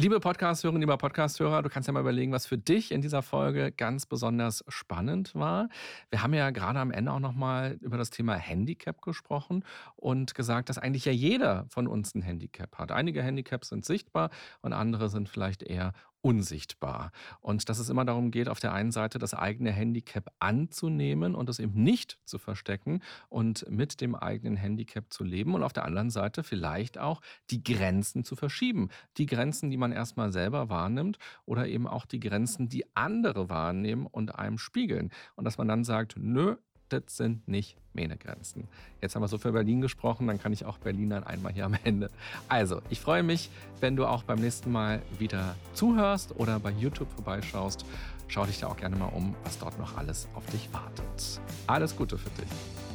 [SPEAKER 2] Liebe Podcast-Hörerinnen, lieber Podcast-Hörer, du kannst ja mal überlegen, was für dich in dieser Folge ganz besonders spannend war. Wir haben ja gerade am Ende auch nochmal über das Thema Handicap gesprochen und gesagt, dass eigentlich ja jeder von uns ein Handicap hat. Einige Handicaps sind sichtbar und andere sind vielleicht eher unsichtbar. Und dass es immer darum geht, auf der einen Seite das eigene Handicap anzunehmen und es eben nicht zu verstecken und mit dem eigenen Handicap zu leben und auf der anderen Seite vielleicht auch die Grenzen zu verschieben. Die Grenzen, die man erstmal selber wahrnimmt oder eben auch die Grenzen, die andere wahrnehmen und einem spiegeln. Und dass man dann sagt, nö, das sind nicht meine Grenzen. Jetzt haben wir so für Berlin gesprochen, dann kann ich auch Berlinern einmal hier am Ende. Also, ich freue mich, wenn du auch beim nächsten Mal wieder zuhörst oder bei YouTube vorbeischaust. Schau dich da auch gerne mal um, was dort noch alles auf dich wartet. Alles Gute für dich.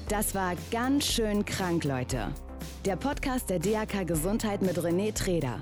[SPEAKER 3] Das war ganz schön krank, Leute. Der Podcast der DAK Gesundheit mit René Treder.